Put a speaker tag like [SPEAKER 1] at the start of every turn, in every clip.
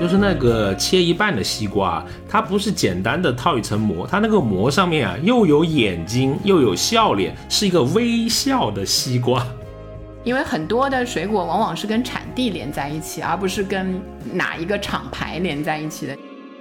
[SPEAKER 1] 就是那个切一半的西瓜，它不是简单的套一层膜，它那个膜上面啊又有眼睛又有笑脸，是一个微笑的西瓜。
[SPEAKER 2] 因为很多的水果往往是跟产地连在一起，而不是跟哪一个厂牌连在一起的。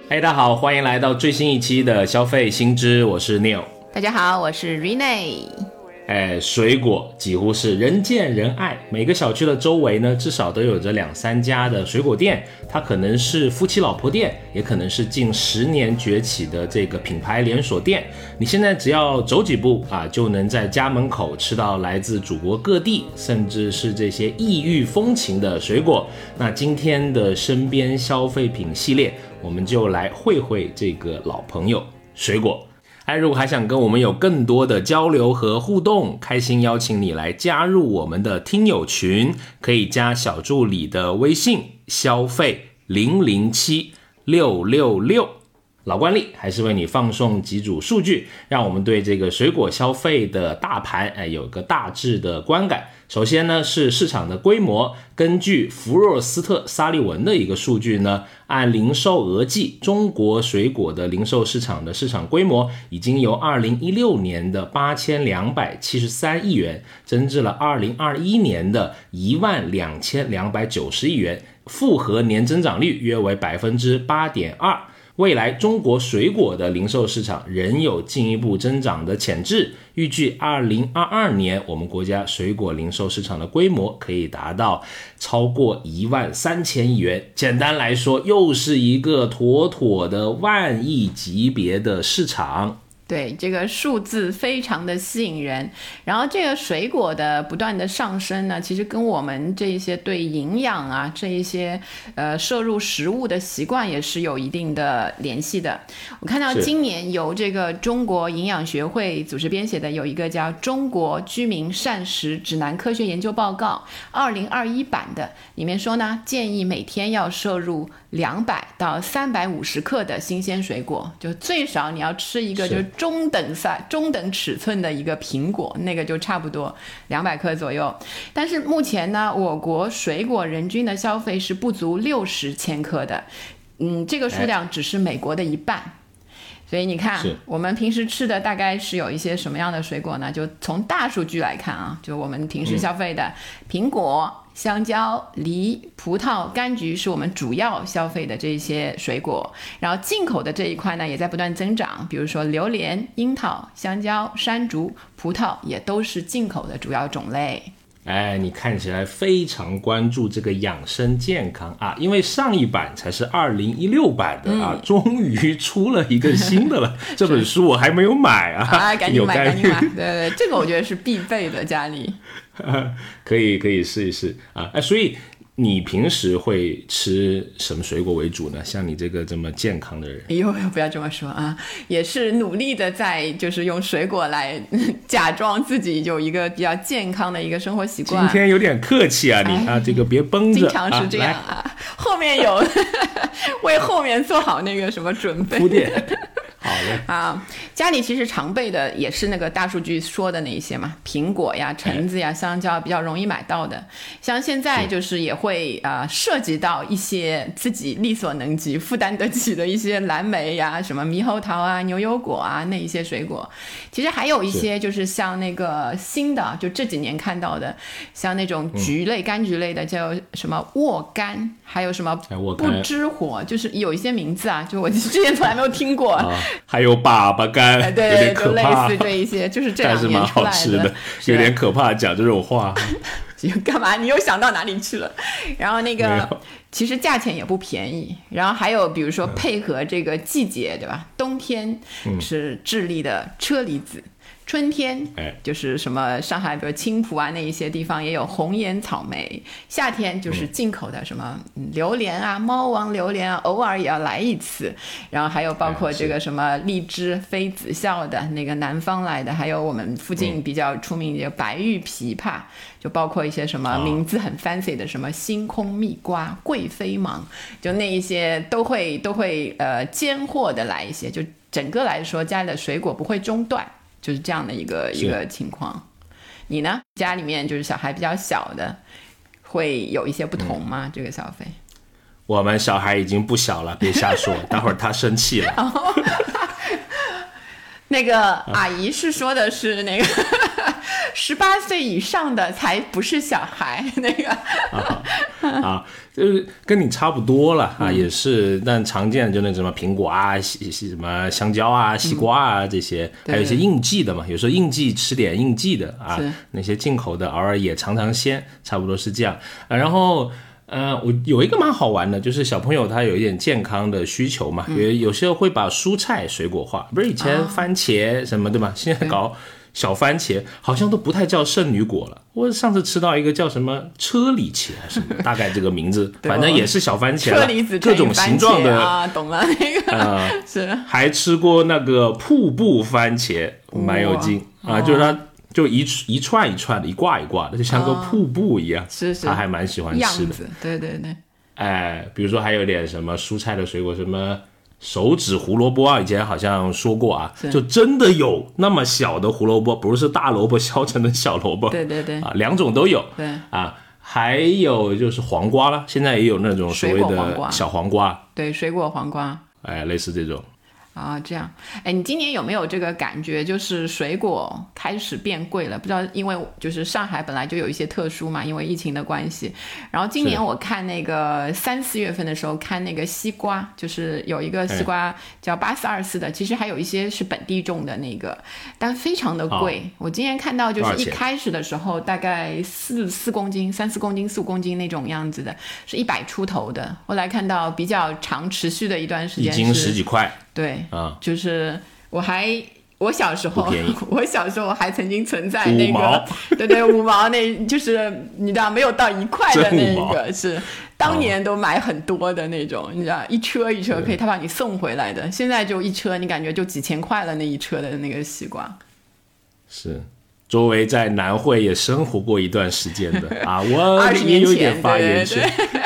[SPEAKER 1] 哎，大家好，欢迎来到最新一期的消费新知，我是 Neil。
[SPEAKER 2] 大家好，我是 Rene。
[SPEAKER 1] 哎，水果几乎是人见人爱，每个小区的周围呢，至少都有着两三家的水果店。它可能是夫妻老婆店，也可能是近十年崛起的这个品牌连锁店。你现在只要走几步啊，就能在家门口吃到来自祖国各地，甚至是这些异域风情的水果。那今天的身边消费品系列，我们就来会会这个老朋友水果。哎，如果还想跟我们有更多的交流和互动，开心邀请你来加入我们的听友群，可以加小助理的微信，消费零零七六六六。老惯例，还是为你放送几组数据，让我们对这个水果消费的大盘，哎，有个大致的观感。首先呢，是市场的规模。根据福若斯特沙利文的一个数据呢，按零售额计，中国水果的零售市场的市场规模已经由二零一六年的八千两百七十三亿元，增至了二零二一年的一万两千两百九十亿元，复合年增长率约为百分之八点二。未来中国水果的零售市场仍有进一步增长的潜质，预计二零二二年我们国家水果零售市场的规模可以达到超过一万三千亿元。简单来说，又是一个妥妥的万亿级别的市场。
[SPEAKER 2] 对这个数字非常的吸引人，然后这个水果的不断的上升呢，其实跟我们这一些对营养啊这一些呃摄入食物的习惯也是有一定的联系的。我看到今年由这个中国营养学会组织编写的有一个叫《中国居民膳食指南科学研究报告》二零二一版的，里面说呢，建议每天要摄入。两百到三百五十克的新鲜水果，就最少你要吃一个就是中等赛、中等尺寸的一个苹果，那个就差不多两百克左右。但是目前呢，我国水果人均的消费是不足六十千克的，嗯，这个数量只是美国的一半。所以你看，我们平时吃的大概是有一些什么样的水果呢？就从大数据来看啊，就我们平时消费的苹果。香蕉、梨、葡萄、柑橘是我们主要消费的这些水果，然后进口的这一块呢也在不断增长，比如说榴莲、樱桃、香蕉、山竹、葡萄也都是进口的主要种类。
[SPEAKER 1] 哎，你看起来非常关注这个养生健康啊，因为上一版才是二零一六版的啊，终于出了一个新的了。这本书我还没有买啊，
[SPEAKER 2] 啊，赶紧买，赶紧买。对对，这个我觉得是必备的，家里。
[SPEAKER 1] 可以可以试一试啊！哎，所以你平时会吃什么水果为主呢？像你这个这么健康的人，
[SPEAKER 2] 哎呦，不要这么说啊！也是努力的在，就是用水果来 假装自己有一个比较健康的一个生活习惯。
[SPEAKER 1] 今天有点客气啊，你啊，这个别绷着，
[SPEAKER 2] 经常是这样啊。后面有 为后面做好那个什么准备
[SPEAKER 1] 铺垫。好嘞。
[SPEAKER 2] 啊，家里其实常备的也是那个大数据说的那一些嘛，苹果呀、橙子呀、香蕉比较容易买到的。像现在就是也会啊，涉及到一些自己力所能及、负担得起的一些蓝莓呀、什么猕猴桃啊、牛油果啊那一些水果。其实还有一些就是像那个新的，就这几年看到的，像那种橘类、柑橘类的，叫什么沃柑，还有什么不知火，就是有一些名字啊，就我之前从来没有听过。
[SPEAKER 1] 还有粑粑干，
[SPEAKER 2] 对，就类似这一些，就是这两年出来
[SPEAKER 1] 的，有点可怕，讲这种话。
[SPEAKER 2] 干嘛？你又想到哪里去了？然后那个，其实价钱也不便宜。然后还有，比如说配合这个季节，对吧？冬天是智利的车厘子。春天，哎，就是什么上海，比如青浦啊，那一些地方也有红颜草莓。夏天就是进口的什么榴莲啊，猫王榴莲啊，偶尔也要来一次。然后还有包括这个什么荔枝，妃子笑的那个南方来的，还有我们附近比较出名的白玉枇杷，就包括一些什么名字很 fancy 的什么星空蜜瓜、贵妃芒，就那一些都会都会呃尖货的来一些。就整个来说，家里的水果不会中断。就是这样的一个一个情况，你呢？家里面就是小孩比较小的，会有一些不同
[SPEAKER 1] 嗯
[SPEAKER 2] 吗？这个消费？
[SPEAKER 1] 我们小孩已经不小了，别瞎说，待会儿他生气了。
[SPEAKER 2] 那个阿姨是说的是那个十八岁以上的才不是小孩，那个
[SPEAKER 1] 啊，就是跟你差不多了
[SPEAKER 2] 嗯
[SPEAKER 1] 啊，也是，但常见的就那什么苹果啊、西西什么香蕉啊、西瓜啊这些，还有一些应季的嘛，有时候应季吃点应季的啊，那些进口的偶尔也尝尝鲜，差不多是这样。啊、然后。呃，我有一个蛮好玩的，就是小朋友他有一点健康的需求嘛，有、有时候会把蔬菜水果化，不是以前番茄什么对吧？现在搞小番茄好像都不太叫圣女果了。我上次吃到一个叫什么车厘茄还是什么，大概这个名字，反正也是小番茄
[SPEAKER 2] 车厘子
[SPEAKER 1] 各种形状的。
[SPEAKER 2] 啊，懂了那个、
[SPEAKER 1] 呃，
[SPEAKER 2] 是
[SPEAKER 1] 还吃过那个瀑布番茄，蛮有劲啊，就是它就一一串一串的，一挂一挂的，就像个瀑布一样。
[SPEAKER 2] 是是
[SPEAKER 1] 他还蛮喜欢吃的。
[SPEAKER 2] 对对对，
[SPEAKER 1] 哎，比如说还有点什么蔬菜的水果，什么手指胡萝卜啊，以前好像说过啊，就真的有那么小的胡萝卜，不是大萝卜削成的小萝卜，
[SPEAKER 2] 对对对。
[SPEAKER 1] 啊，两种都有，
[SPEAKER 2] 对。
[SPEAKER 1] 啊，还有就是黄瓜了，现在也有那种所谓的小黄瓜，
[SPEAKER 2] 对，水果黄瓜。
[SPEAKER 1] 哎，类似这种。
[SPEAKER 2] 啊，这样，哎，你今年有没有这个感觉，就是水果开始变贵了？不知道，因为就是上海本来就有一些特殊嘛，因为疫情的关系。然后今年我看那个三四月份的时候，看那个西瓜，就是有一个西瓜叫八四二四的，其实还有一些是本地种的那个，但非常的贵。我今年看到就是一开始的时候大概四四公斤、三四公斤、四五公斤那种样子的，是一百出头的。后来看到比较长持续的一段时间
[SPEAKER 1] 一斤
[SPEAKER 2] 是
[SPEAKER 1] 十几块
[SPEAKER 2] 对，
[SPEAKER 1] 啊，
[SPEAKER 2] 就是我还我小时候 我小时候还曾经存在那个，对对，五毛那，就是你知道没有到一块的那
[SPEAKER 1] 一
[SPEAKER 2] 个是当年都买很多的那种，你知道一车一车可以他把你送回来的，现在就一车你感觉就几千块了那一车的那个西瓜，
[SPEAKER 1] 是。周围在南汇也生活过一段时间的 啊，我
[SPEAKER 2] 二十
[SPEAKER 1] 也有一
[SPEAKER 2] 年前，
[SPEAKER 1] 点发言
[SPEAKER 2] 对对
[SPEAKER 1] 权。
[SPEAKER 2] 对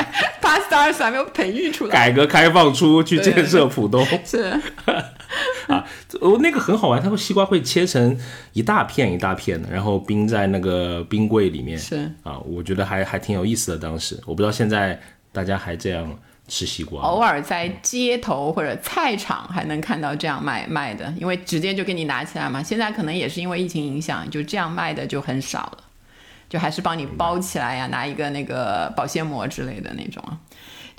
[SPEAKER 2] 十还没有培育出来，
[SPEAKER 1] 改革开放初去建设浦东
[SPEAKER 2] 是
[SPEAKER 1] 啊，哦，那个很好玩，它会西瓜会切成一大片一大片的，然后冰在那个冰柜里面。
[SPEAKER 2] 是。
[SPEAKER 1] 啊，我觉得还还挺有意思的。当时我不知道现在大家还这样吃西瓜。
[SPEAKER 2] 偶尔在街头或者菜场还能看到这样卖卖的，因为直接就给你拿起来嘛。现在可能也是因为疫情影响，就这样卖的就很少了，就还是帮你包起来呀、拿一个那个保鲜膜之类的那种啊。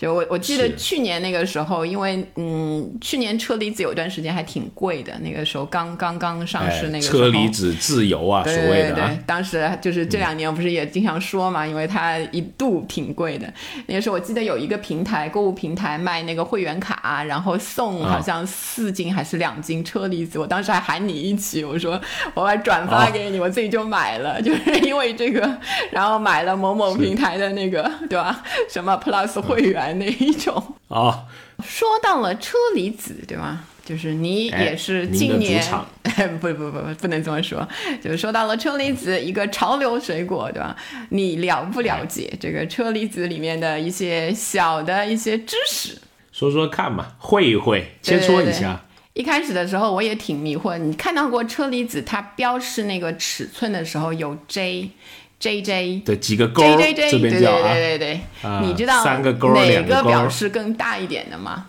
[SPEAKER 2] 就我我记得去年那个时候，因为嗯，去年车厘子有段时间还挺贵的，那个时候刚刚刚上市
[SPEAKER 1] 哎
[SPEAKER 2] 那个
[SPEAKER 1] 车厘子自由啊，
[SPEAKER 2] 对
[SPEAKER 1] 所谓的啊
[SPEAKER 2] 对对，，当时就是这两年不是也经常说嘛，因为它一度挺贵的。那个时候我记得有一个平台，购物平台卖那个会员卡，然后送
[SPEAKER 1] 啊。
[SPEAKER 2] 好像四斤还是两斤车厘子，我当时还喊你一起，我说 我把转发给你，我自己就买了，就是因为这个，然后买了某某平台的那个，对吧？什么 Plus 会员那一种。
[SPEAKER 1] 哦，
[SPEAKER 2] 说到了车厘子，对吧？就是你
[SPEAKER 1] 哎
[SPEAKER 2] 也是
[SPEAKER 1] 您的
[SPEAKER 2] 今年
[SPEAKER 1] 哎，
[SPEAKER 2] 不不不不，不能这么说。就是说到了车厘子，一个潮流水果，对吧？你了不了解这个车厘子里面的一些小的一些知识？
[SPEAKER 1] 说说看嘛，会一会，
[SPEAKER 2] 对
[SPEAKER 1] 切磋一下。
[SPEAKER 2] 一开始的时候我也挺迷惑，你看到过车厘子它标示那个尺寸的时候有 J。J J
[SPEAKER 1] 对几个勾
[SPEAKER 2] ，J J J
[SPEAKER 1] 这
[SPEAKER 2] 对对
[SPEAKER 1] 边叫啊，
[SPEAKER 2] 对对对，
[SPEAKER 1] 啊
[SPEAKER 2] 你知道
[SPEAKER 1] 三个勾
[SPEAKER 2] 哪
[SPEAKER 1] 两个勾
[SPEAKER 2] 表示更大一点的吗？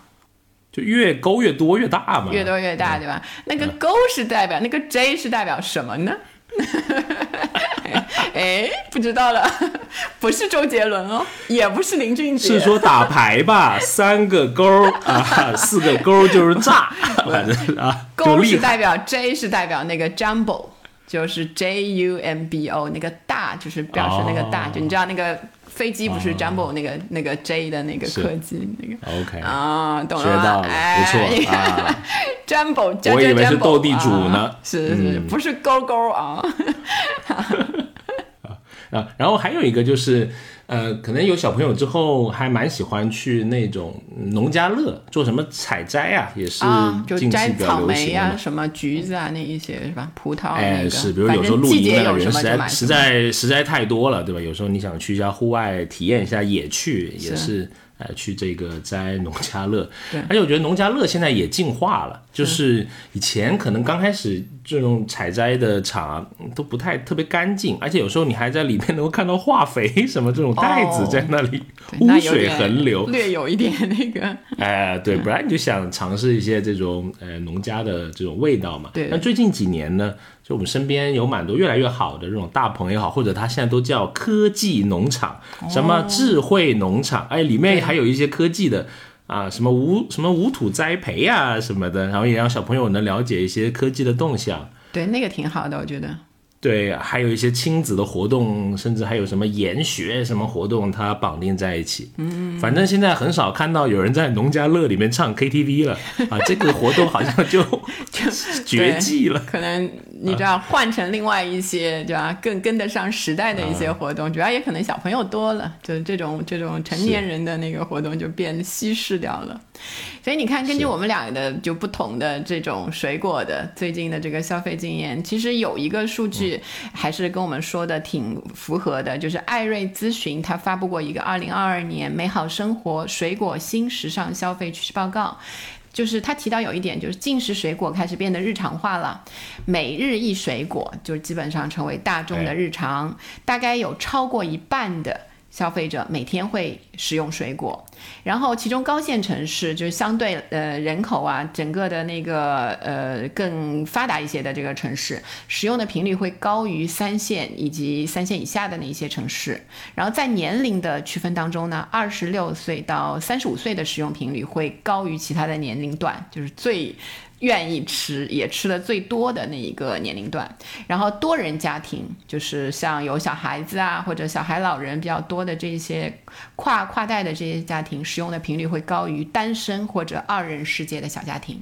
[SPEAKER 1] 就越勾越多越大嘛。
[SPEAKER 2] 越多越大，对吧？那个勾是代表，那个 J 是代表什么呢？哎，不知道了，不是周杰伦哦，也不是林俊杰，
[SPEAKER 1] 是说打牌吧，三个勾啊，四个勾就是炸，反正啊，
[SPEAKER 2] 勾。是代表 J 是代表那个 jumbo，就是 J U M B O 那个大，就是表示那个大，
[SPEAKER 1] 哦
[SPEAKER 2] 就你知道那个飞机不是 jumbo 那个、那个 J 的那个
[SPEAKER 1] 是
[SPEAKER 2] 客机那个。
[SPEAKER 1] OK，
[SPEAKER 2] 啊，懂了吗？
[SPEAKER 1] 学到了，
[SPEAKER 2] 哎、
[SPEAKER 1] 不错啊。
[SPEAKER 2] Jumbo，
[SPEAKER 1] 我以为是斗地主呢
[SPEAKER 2] 是是是，
[SPEAKER 1] 嗯
[SPEAKER 2] 不是勾勾啊？
[SPEAKER 1] 啊，然后还有一个就是，呃，可能有小朋友之后还蛮喜欢去那种农家乐做什么采摘啊，也是近期比较流行的嘛。
[SPEAKER 2] 什么橘子啊，那一些是吧？葡萄、那
[SPEAKER 1] 哎，是，比如有时候露营的人实在实在实在太多了，对吧？有时候你想去一下户外体验一下野趣，也
[SPEAKER 2] 是
[SPEAKER 1] 是呃去这个摘农家乐
[SPEAKER 2] 对。
[SPEAKER 1] 而且我觉得农家乐现在也进化了，就是以前可能刚开始这种采摘的场啊都不太特别干净，而且有时候你还在里面能够看到化肥什么这种袋子在那里，
[SPEAKER 2] 对
[SPEAKER 1] 污水横流。
[SPEAKER 2] 略有一点那个。
[SPEAKER 1] 哎，对，不然你就想尝试一些这种呃农家的这种味道嘛。
[SPEAKER 2] 对
[SPEAKER 1] 那最近几年呢，就我们身边有蛮多越来越好的这种大棚也好，或者它现在都叫科技农场，什么智慧农场，哎，里面还有一些科技的。啊，什么无什么无土栽培呀、什么的，然后也让小朋友能了解一些科技的动向。
[SPEAKER 2] 对，那个挺好的，我觉得。
[SPEAKER 1] 对，还有一些亲子的活动，甚至还有什么研学什么活动，它绑定在一起。嗯，反正现在很少看到有人在农家乐里面唱 KTV 了 啊，这个活动好像就 就 绝迹了。
[SPEAKER 2] 可能你知道换成另外一些，对吧？更跟得上时代的一些活动，主要也可能小朋友多了，就是这种这种成年人的那个活动就变稀释掉了。所以你看，根据我们俩的就不同的这种水果的最近的这个消费经验，其实有一个数据还是跟我们说的挺符合的，就是艾瑞咨询他发布过一个二零二二年美好生活水果新时尚消费趋势报告。就是他提到有一点，就是进食水果开始变得日常化了，每日一水果就基本上成为大众的日常，大概有超过一半的消费者每天会食用水果，然后其中高线城市就是相对呃人口啊整个的那个呃更发达一些的这个城市，使用的频率会高于三线以及三线以下的那一些城市。然后在年龄的区分当中呢，二十六岁到三十五岁的使用频率会高于其他的年龄段，就是最。愿意吃也吃的最多的那一个年龄段，然后多人家庭就是像有小孩子啊或者小孩老人比较多的这些跨跨代的这些家庭，使用的频率会高于单身或者二人世界的小家庭。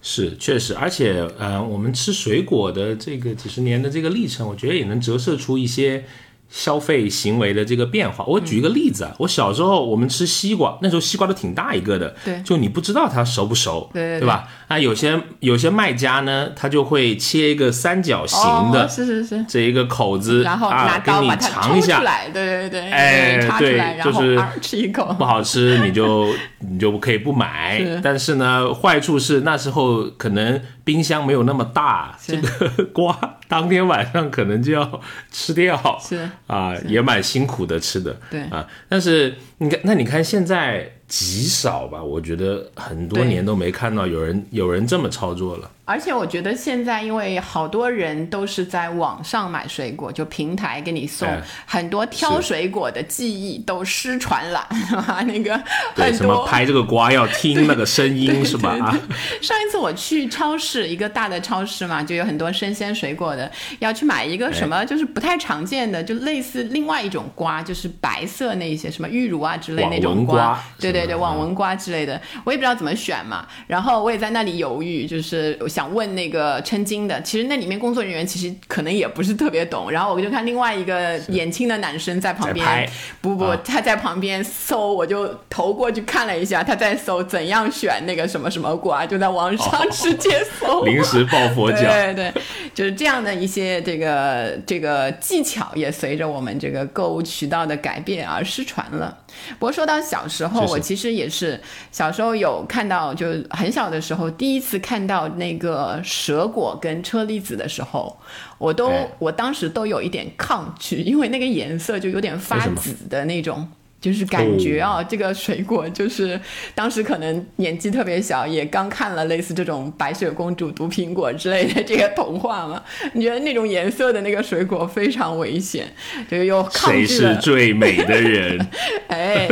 [SPEAKER 1] 是，确实，而且呃，我们吃水果的这个几十年的这个历程，我觉得也能折射出一些消费行为的这个变化。我举一个例子啊，我小时候我们吃西瓜，那时候西瓜都挺大一个的，
[SPEAKER 2] 对
[SPEAKER 1] 就你不知道它熟不熟，
[SPEAKER 2] 对对对
[SPEAKER 1] 吧？那有些有些卖家呢，他就会切一个三角形的
[SPEAKER 2] 哦、是是是，
[SPEAKER 1] 这一个口子，
[SPEAKER 2] 然后
[SPEAKER 1] 啊
[SPEAKER 2] 拿，刀
[SPEAKER 1] 给你
[SPEAKER 2] 把它
[SPEAKER 1] 尝一下，
[SPEAKER 2] 对对对，
[SPEAKER 1] 哎
[SPEAKER 2] 对
[SPEAKER 1] 就是
[SPEAKER 2] 啊吃一口，
[SPEAKER 1] 不好吃你就你就可以不买
[SPEAKER 2] 是，
[SPEAKER 1] 但是呢，坏处是那时候可能冰箱没有那么大，这个 瓜当天晚上可能就要吃掉，
[SPEAKER 2] 是。
[SPEAKER 1] 啊，也蛮辛苦的吃的，
[SPEAKER 2] 对。
[SPEAKER 1] 啊，但是你看，那你看现在极少吧，我觉得很多年都没看到有人有人这么操作了。
[SPEAKER 2] 而且我觉得现在，因为好多人都是在网上买水果，就平台给你送，
[SPEAKER 1] 哎
[SPEAKER 2] 很多挑水果的技艺都失传了，是吧？那个
[SPEAKER 1] 对，
[SPEAKER 2] 很
[SPEAKER 1] 什么
[SPEAKER 2] 多。
[SPEAKER 1] 拍这个瓜 要听那个声音是吧？啊，
[SPEAKER 2] 上一次我去超市，一个大的超市嘛，就有很多生鲜水果的，要去买一个什么，就是不太常见的，就类似另外一种瓜，就是白色那一些什么玉乳啊之类那种
[SPEAKER 1] 瓜
[SPEAKER 2] 对对对，网纹瓜之类的，我也不知道怎么选嘛。然后我也在那里犹豫，就是想问那个称斤的，其实那里面工作人员其实可能也不是特别懂。然后我就看另外一个年轻的男生在旁边，不不，
[SPEAKER 1] 啊
[SPEAKER 2] 他在旁边搜，我就投过去看了一下，他在搜怎样选那个什么什么瓜，就在网上直接搜。
[SPEAKER 1] 临时抱佛脚。
[SPEAKER 2] 对对，就是这样的一些这个这个技巧，也随着我们这个购物渠道的改变而失传了。不过说到小时候，我其实也是小时候有看到，就很小的时候第一次看到那个蛇果跟车厘子的时候，我都、
[SPEAKER 1] 哎。
[SPEAKER 2] 我当时都有一点抗拒，因为那个颜色就有点发紫的那种。就是感觉啊，这个水果就是当时可能年纪特别小，也刚看了类似这种白雪公主毒苹果之类的这个童话嘛。你觉得那种颜色的那个水果非常危险，就又抗
[SPEAKER 1] 谁是。最美的人？
[SPEAKER 2] 哎，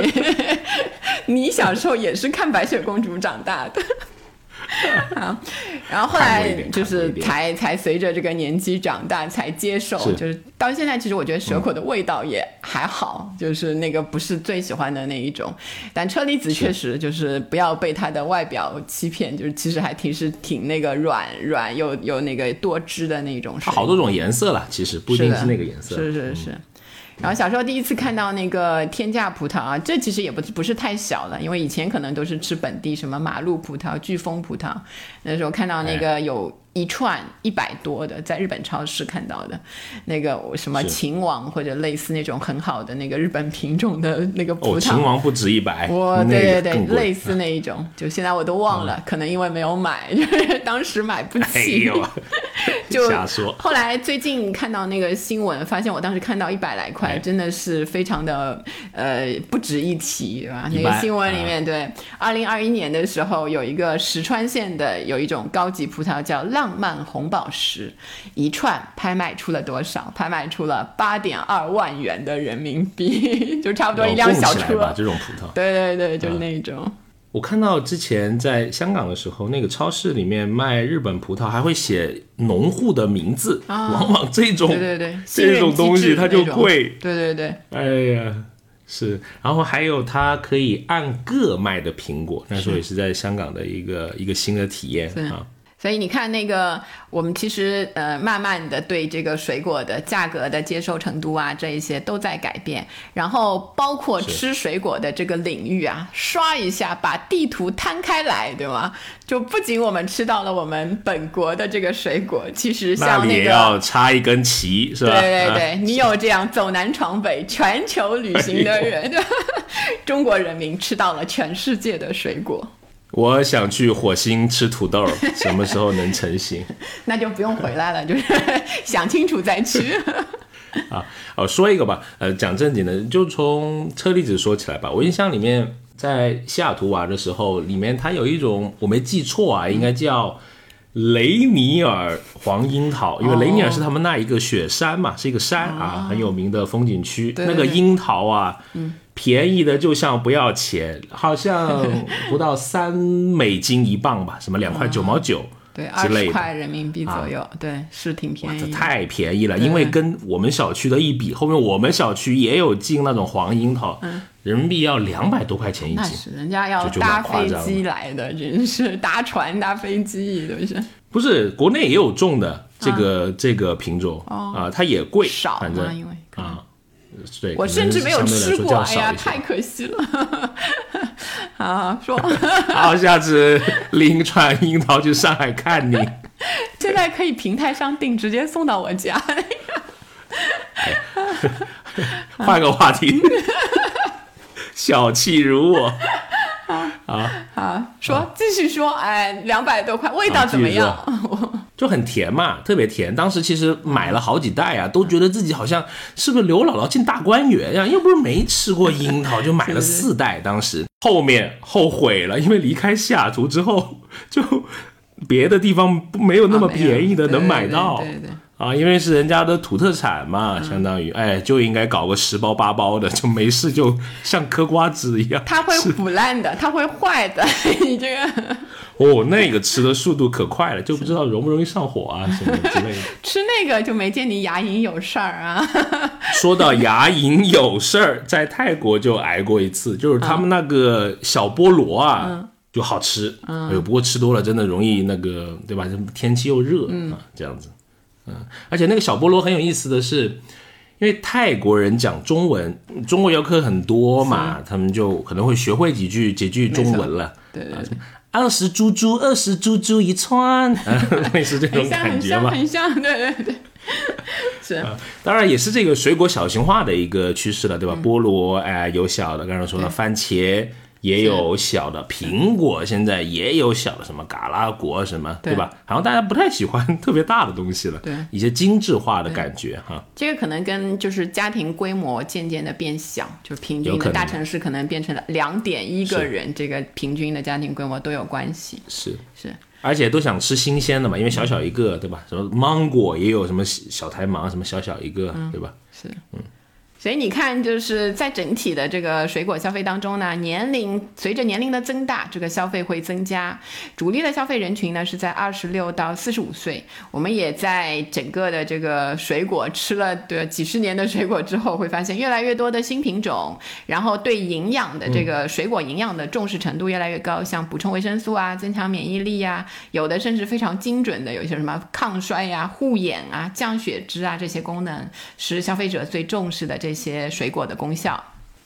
[SPEAKER 2] 你小时候也是看白雪公主长大的。啊，然后后来就是才才随着这个年纪长大才接受，
[SPEAKER 1] 是
[SPEAKER 2] 就是到现在其实我觉得蛇口的味道也还好，就是那个不是最喜欢的那一种，但车厘子确实就是不要被它的外表欺骗，就是其实还挺是挺那个软软又有那个多汁的那种。
[SPEAKER 1] 它好多种颜色啦，其实不一定是那个颜色。
[SPEAKER 2] 是是是。然后小时候第一次看到那个天价葡萄啊，这其实也不不是太小了，因为以前可能都是吃本地什么马路葡萄、飓风葡萄，那时候看到那个有一串一百多的，在日本超市看到的，那个什么秦王或者类似那种很好的那个日本品种的那个葡
[SPEAKER 1] 哦，
[SPEAKER 2] 萄。
[SPEAKER 1] 秦王不止一百，
[SPEAKER 2] 我对对对，类似那一种，就现在我都忘了，可能因为没有买，就 是当时买不
[SPEAKER 1] 哎
[SPEAKER 2] 起。
[SPEAKER 1] 呦，
[SPEAKER 2] 就
[SPEAKER 1] 瞎说。
[SPEAKER 2] 后来最近看到那个新闻，发现我当时看到一百来块，
[SPEAKER 1] 哎
[SPEAKER 2] 真的是非常的呃不值一提，对吧？那个新闻里面，对，二零二一年的时候，有一个石川县的有一种高级葡萄叫浪漫红宝石，一串拍卖出了多少？拍卖出了八点二万元的人民币，就差不多一辆小车。
[SPEAKER 1] 这种葡萄。
[SPEAKER 2] 对对对，就是那种。
[SPEAKER 1] 我看到之前在香港的时候，那个超市里面卖日本葡萄还会写农户的名字，往往这种
[SPEAKER 2] 啊对对对，
[SPEAKER 1] 这种东西它就贵。
[SPEAKER 2] 对对对，
[SPEAKER 1] 哎呀，是，然后还有它可以按个卖的苹果，那时候也是在香港的一个一个新的体验啊。
[SPEAKER 2] 所以你看，那个我们其实呃，慢慢的对这个水果的价格的接受程度啊，这一些都在改变。然后包括吃水果的这个领域啊，刷一下把地图摊开来，对吗？就不仅我们吃到了我们本国的这个水果，其实像那个。
[SPEAKER 1] 要 插一根旗，是吧？啊
[SPEAKER 2] 对对对，你有这样走南闯北、全球旅行的人，中国人民吃到了全世界的水果，
[SPEAKER 1] 我想去火星吃土豆，什么时候能成型？
[SPEAKER 2] 那就不用回来了，就是想清楚再去。
[SPEAKER 1] 啊，哦，说一个吧，呃，讲正经的，就从车厘子说起来吧。我印象里面，在西雅图玩的时候，里面它有一种，我没记错啊，应该叫雷尼尔黄樱桃，因为雷尼尔是他们那一个雪山嘛，是一个山啊，很有名的风景区。
[SPEAKER 2] 对
[SPEAKER 1] 那个樱桃啊，便宜的就像不要钱，好像 不到三美金一磅吧，什么两块九毛九。
[SPEAKER 2] 对，二十块人民币左右，对，是挺便宜的。
[SPEAKER 1] 这太便宜了，因为跟我们小区的一比，后面我们小区也有进那种黄樱桃，人民币要两百多块钱一斤。
[SPEAKER 2] 那是人家要搭飞机来的，真是搭船搭飞机都是。
[SPEAKER 1] 不是国内也有种的这个、这个品种啊、它也贵，
[SPEAKER 2] 哦少，
[SPEAKER 1] 反正
[SPEAKER 2] 因为
[SPEAKER 1] 啊，对，
[SPEAKER 2] 我甚至没有吃过，哎呀，太可惜了。啊，说
[SPEAKER 1] 好，下次拎串樱桃去上海看你。
[SPEAKER 2] 现在可以平台上订，直接送到我家。
[SPEAKER 1] 换个话题，小气如我。
[SPEAKER 2] 啊，说继续说，哎，两百多块，味道怎么样？
[SPEAKER 1] 就很甜嘛，特别甜。当时其实买了好几袋啊，都觉得自己好像是不是刘姥姥进大观园呀？又不是没吃过樱桃，就买了四袋。当时后面后悔了，因为离开西雅图之后，就别的地方没有那么便宜的能买
[SPEAKER 2] 对
[SPEAKER 1] 到。
[SPEAKER 2] 对对对
[SPEAKER 1] 啊，因为是人家的土特产嘛，相当于哎，就应该搞个十包八包的，就没事就像嗑瓜子一样。
[SPEAKER 2] 它会腐烂的，它会坏的。你这个
[SPEAKER 1] 哦，那个吃的速度可快了，就不知道容不容易上火啊什么之类的。
[SPEAKER 2] 吃那个就没见你牙龈有事儿啊。
[SPEAKER 1] 说到牙龈有事儿，在泰国就挨过一次，就是他们那个小菠萝啊，就好吃，哎呦，不过吃多了真的容易那个，对吧？天气又热、啊，这样子，嗯，而且那个小菠萝很有意思的是。因为泰国人讲中文，中国游客很多嘛，他们就可能会学会几句几句中文了。
[SPEAKER 2] 对对对，
[SPEAKER 1] 二十猪猪，二十猪猪一串，类似这种感觉嘛。
[SPEAKER 2] 像很像，对对对，是。
[SPEAKER 1] 当然也是这个水果小型化的一个趋势了，对吧？
[SPEAKER 2] 嗯
[SPEAKER 1] 菠萝哎、有小的，刚刚说了番茄也有小的，苹果现在也有小的，什么嘎拉果什么，
[SPEAKER 2] 对
[SPEAKER 1] 对吧？好像大家不太喜欢特别大的东西了，
[SPEAKER 2] 对
[SPEAKER 1] 一些精致化的感觉哈。
[SPEAKER 2] 这个可能跟就是家庭规模渐渐的变小，就平均的大城市可能变成了两点一个人，这个平均的家庭规模都有关系。
[SPEAKER 1] 是
[SPEAKER 2] 是，
[SPEAKER 1] 而且都想吃新鲜的嘛，因为小小一个，对吧？什么芒果也有什么小台芒，什么小小一个，
[SPEAKER 2] 嗯
[SPEAKER 1] 对吧？
[SPEAKER 2] 是，所以你看，就是在整体的这个水果消费当中呢，年龄随着年龄的增大，这个消费会增加。主力的消费人群呢是在二十六到四十五岁。我们也在整个的这个水果吃了对几十年的水果之后，会发现越来越多的新品种，然后对营养的这个水果营养的重视程度越来越高，像补充维生素啊、增强免疫力呀、有的甚至非常精准的，有一些什么抗衰呀、护眼啊、降血脂啊这些功能，是消费者最重视的这些水果的功效。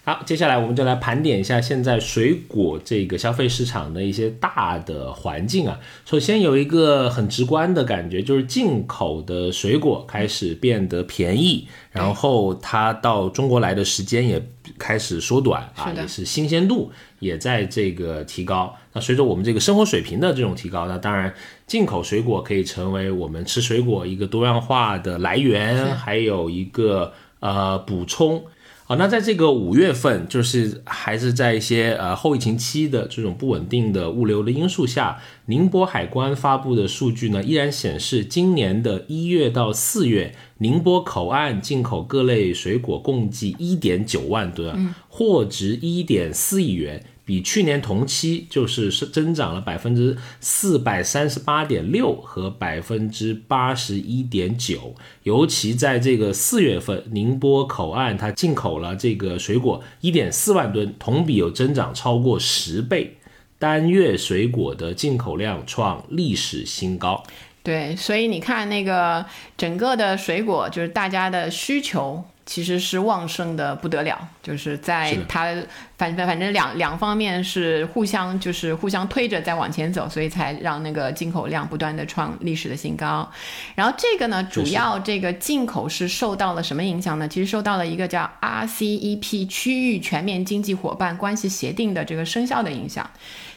[SPEAKER 1] 好，接下来我们就来盘点一下现在水果这个消费市场的一些大的环境啊。首先有一个很直观的感觉，就是进口的水果开始变得便宜，然后它到中国来的时间也开始缩短啊，也是新鲜度也在这个提高。那随着我们这个生活水平的这种提高，那当然进口水果可以成为我们吃水果一个多样化的来源，还有一个呃补充。好，那在这个五月份，就是还是在一些呃后疫情期的这种不稳定的物流的因素下，宁波海关发布的数据呢，依然显示今年的一月到四月，宁波口岸进口各类水果共计一点九万吨，货值一点四亿元。比去年同期就是是增长了百分之四百三十八点六和百分之八十一点九，尤其在这个四月份，宁波口岸它进口了这个水果一点四万吨，同比有增长超过十倍，单月水果的进口量创历史新高。
[SPEAKER 2] 对，所以你看那个整个的水果，就是大家的需求。其实是旺盛的不得了，就是在它反反反正两两方面是互相就是互相推着在往前走，所以才让那个进口量不断的创历史的新高。然后这个呢，主要这个进口是受到了什么影响呢？其实受到了一个叫 RCEP 区域全面经济伙伴关系协定的这个生效的影响。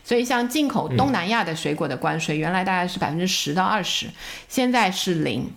[SPEAKER 2] 所以像进口东南亚的水果的关税，原来大概是百分之十到二十，现在是零。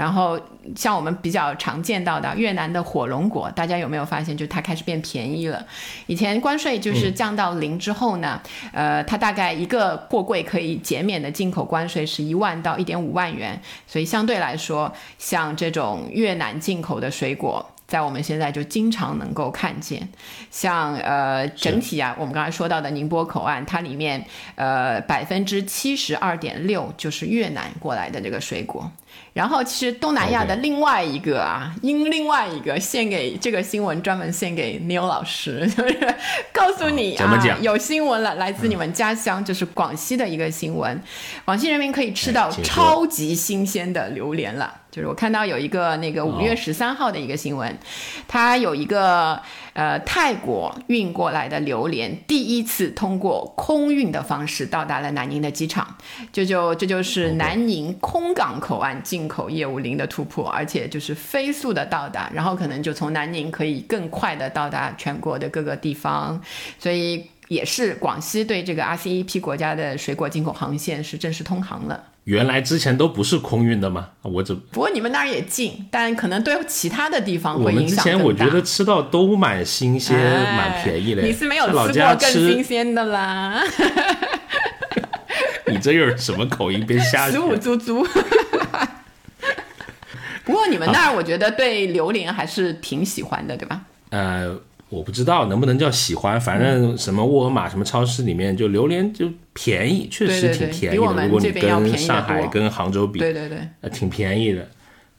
[SPEAKER 2] 然后像我们比较常见到的越南的火龙果，大家有没有发现，就它开始变便宜了？以前关税就是降到零之后呢，呃，它大概一个货柜可以减免的进口关税是一万到一点五万元，所以相对来说，像这种越南进口的水果。在我们现在就经常能够看见，像呃整体啊，我们刚才说到的宁波口岸，它里面呃百分之七十二点六就是越南过来的这个水果。然后其实东南亚的另外一个啊，因另外一个献给这个新闻专门献给 Neil 老师，就是告诉你啊，有新闻了，来自你们家乡，就是广西的一个新闻，广西人民可以吃到超级新鲜的榴莲了。就是我看到有一个那个五月十三号的一个新闻，它有一个呃泰国运过来的榴莲，第一次通过空运的方式到达了南宁的机场，这就这就是南宁空港口岸进口业务零的突破，而且就是飞速的到达，然后可能就从南宁可以更快的到达全国的各个地方，所以也是广西对这个 RCEP 国家的水果进口航线是正式通航了。
[SPEAKER 1] 原来之前都不是空运的吗？我怎
[SPEAKER 2] 不过你们那儿也近，但可能对其他的地方
[SPEAKER 1] 会影响我们之前我觉得吃到都蛮新鲜、蛮便宜的。
[SPEAKER 2] 你是没有吃过更新鲜的啦。
[SPEAKER 1] 你这又是什么口音？别瞎。
[SPEAKER 2] 十五猪猪。不过你们那儿我觉得对榴莲还是挺喜欢的，对吧？
[SPEAKER 1] 呃。我不知道能不能叫喜欢，反正什么沃尔玛、什么超市里面就榴莲就便宜，确实挺便宜的。如果你跟上海、跟杭州比，
[SPEAKER 2] 对对对，
[SPEAKER 1] 呃，挺便宜的。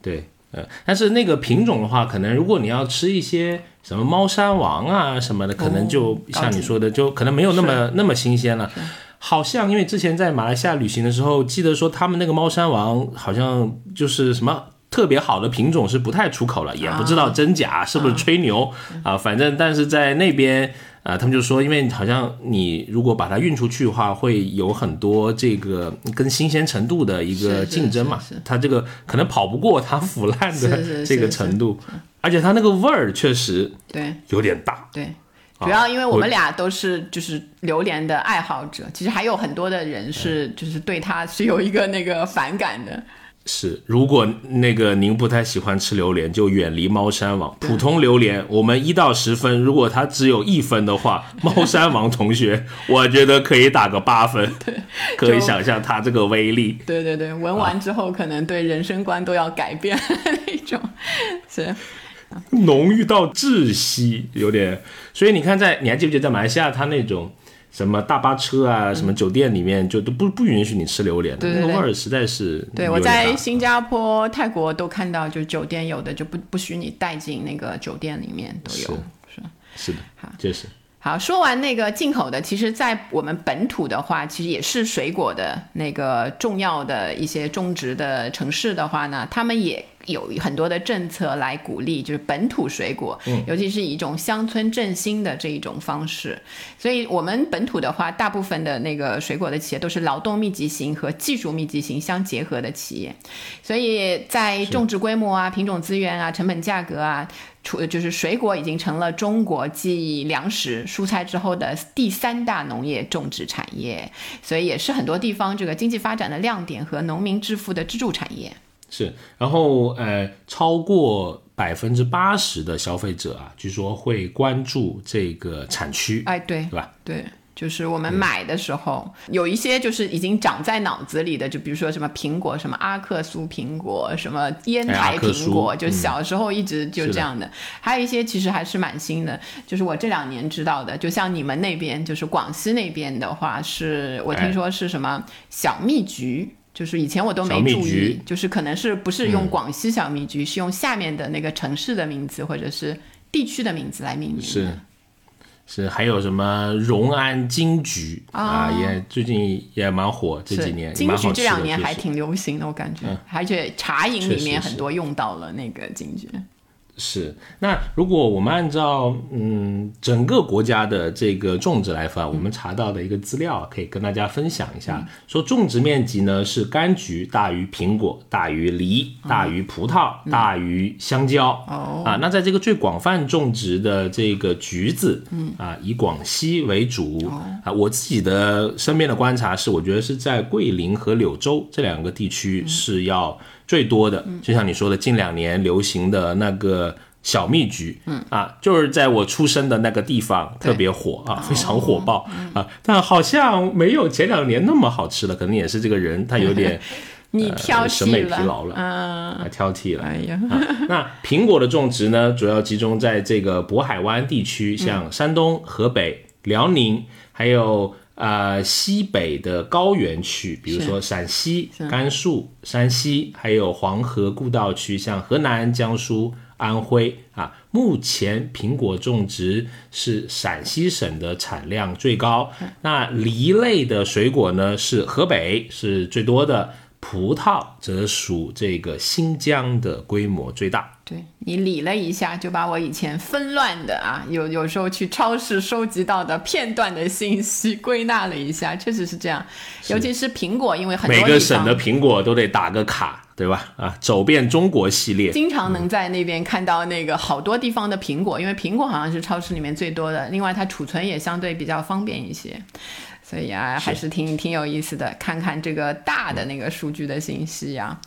[SPEAKER 1] 对，呃，但是那个品种的话，可能如果你要吃一些什么猫山王啊什么的，可能就像你说的，就可能没有那么那么新鲜了。好像因为之前在马来西亚旅行的时候，记得说他们那个猫山王好像就是什么。特别好的品种是不太出口了，也不知道真假是不是吹牛啊。反正但是在那边啊，他们就说，因为好像你如果把它运出去的话，会有很多这个跟新鲜程度的一个竞争嘛。它这个可能跑不过它腐烂的 这个程度，而且它那个味儿确实
[SPEAKER 2] 对
[SPEAKER 1] 有点大。
[SPEAKER 2] 对，主要因为我们俩都是就是榴莲的爱好者，其实还有很多的人是就是对它是有一个那个反感的。
[SPEAKER 1] 是，如果那个您不太喜欢吃榴莲，就远离猫山王。普通榴莲，我们一到十分，如果它只有一分的话，猫山王同学，我觉得可以打个八分。
[SPEAKER 2] 对，
[SPEAKER 1] 可以想象它这个威力。
[SPEAKER 2] 对对对，闻完之后可能对人生观都要改变那种，是
[SPEAKER 1] 浓郁到窒息，有点。所以你看，在你还记不记得在马来西亚，它那种。什么大巴车啊，什么酒店里面就都不不允许你吃榴莲的，那个味儿实在是。
[SPEAKER 2] 对，我在新加坡、泰国都看到，就酒店有的就不不许你带进那个酒店里面都有，
[SPEAKER 1] 是。是。的，好，就是。
[SPEAKER 2] 好，说完那个进口的，其实，在我们本土的话，其实也是水果的那个重要的一些种植的城市的话呢，他们也有很多的政策来鼓励，就是本土水果，嗯尤其是以一种乡村振兴的这一种方式。所以，我们本土的话，大部分的那个水果的企业都是劳动密集型和技术密集型相结合的企业，所以在种植规模啊、品种资源啊、成本价格啊。除就是水果已经成了中国继粮食、蔬菜之后的第三大农业种植产业，所以也是很多地方这个经济发展的亮点和农民致富的支柱产业。
[SPEAKER 1] 是，然后呃，超过百分之八十的消费者啊，据说会关注这个产区。
[SPEAKER 2] 哎，对，
[SPEAKER 1] 对吧？
[SPEAKER 2] 对。就是我们买的时候，有一些就是已经长在脑子里的，就比如说什么苹果，什么阿克苏苹果，什么烟台苹果，就小时候一直就这样的。还有一些其实还是蛮新的，就是我这两年知道的，就像你们那边，就是广西那边的话，是我听说是什么小蜜橘，就是以前我都没注意，就是可能是不是用广西小蜜橘，是用下面的那个城市的名字或者是地区的名字来命名。
[SPEAKER 1] 是。是，还有什么荣安金桔啊，也最近也蛮火，这几年
[SPEAKER 2] 金桔这两年还挺流行的，我感觉，而且茶饮里面很多用到了那个金桔。
[SPEAKER 1] 是，那如果我们按照嗯整个国家的这个种植来分，我们查到的一个资料可以跟大家分享一下，说种植面积呢是柑橘大于苹果，大于梨，大于葡萄，大于香蕉。哦，啊，那在这个最广泛种植的这个橘子，嗯。啊，以广西为主。啊，我自己的身边的观察是，我觉得是在桂林和柳州这两个地区是要。最多的，就像你说的，近两年流行的那个小蜜橘，嗯。啊，就是在我出生的那个地方特别火啊，非常火爆啊，但好像没有前两年那么好吃了，可能也是这个人他有点
[SPEAKER 2] 你挑
[SPEAKER 1] 审美疲劳了，啊，挑剔了。哎呀，那苹果的种植呢，主要集中在这个渤海湾地区，像山东、河北、辽宁，还有。呃，西北的高原区，比如说陕西、甘肃、山西，还有黄河故道区，像河南、江苏、安徽啊，目前苹果种植是陕西省的产量最高。那梨类的水果呢，是河北是最多的。葡萄则属这个新疆的规模最大。
[SPEAKER 2] 对你理了一下，就把我以前纷乱的啊，有有时候去超市收集到的片段的信息归纳了一下，确实是这样。尤其是苹果，因为很多
[SPEAKER 1] 每个省的苹果都得打个卡，对吧？啊，走遍中国系列，
[SPEAKER 2] 经常能在那边看到那个好多地方的苹果，因为苹果好像是超市里面最多的。另外，它储存也相对比较方便一些。所以啊，还是挺挺有意思的，看看这个大的那个数据的信息啊。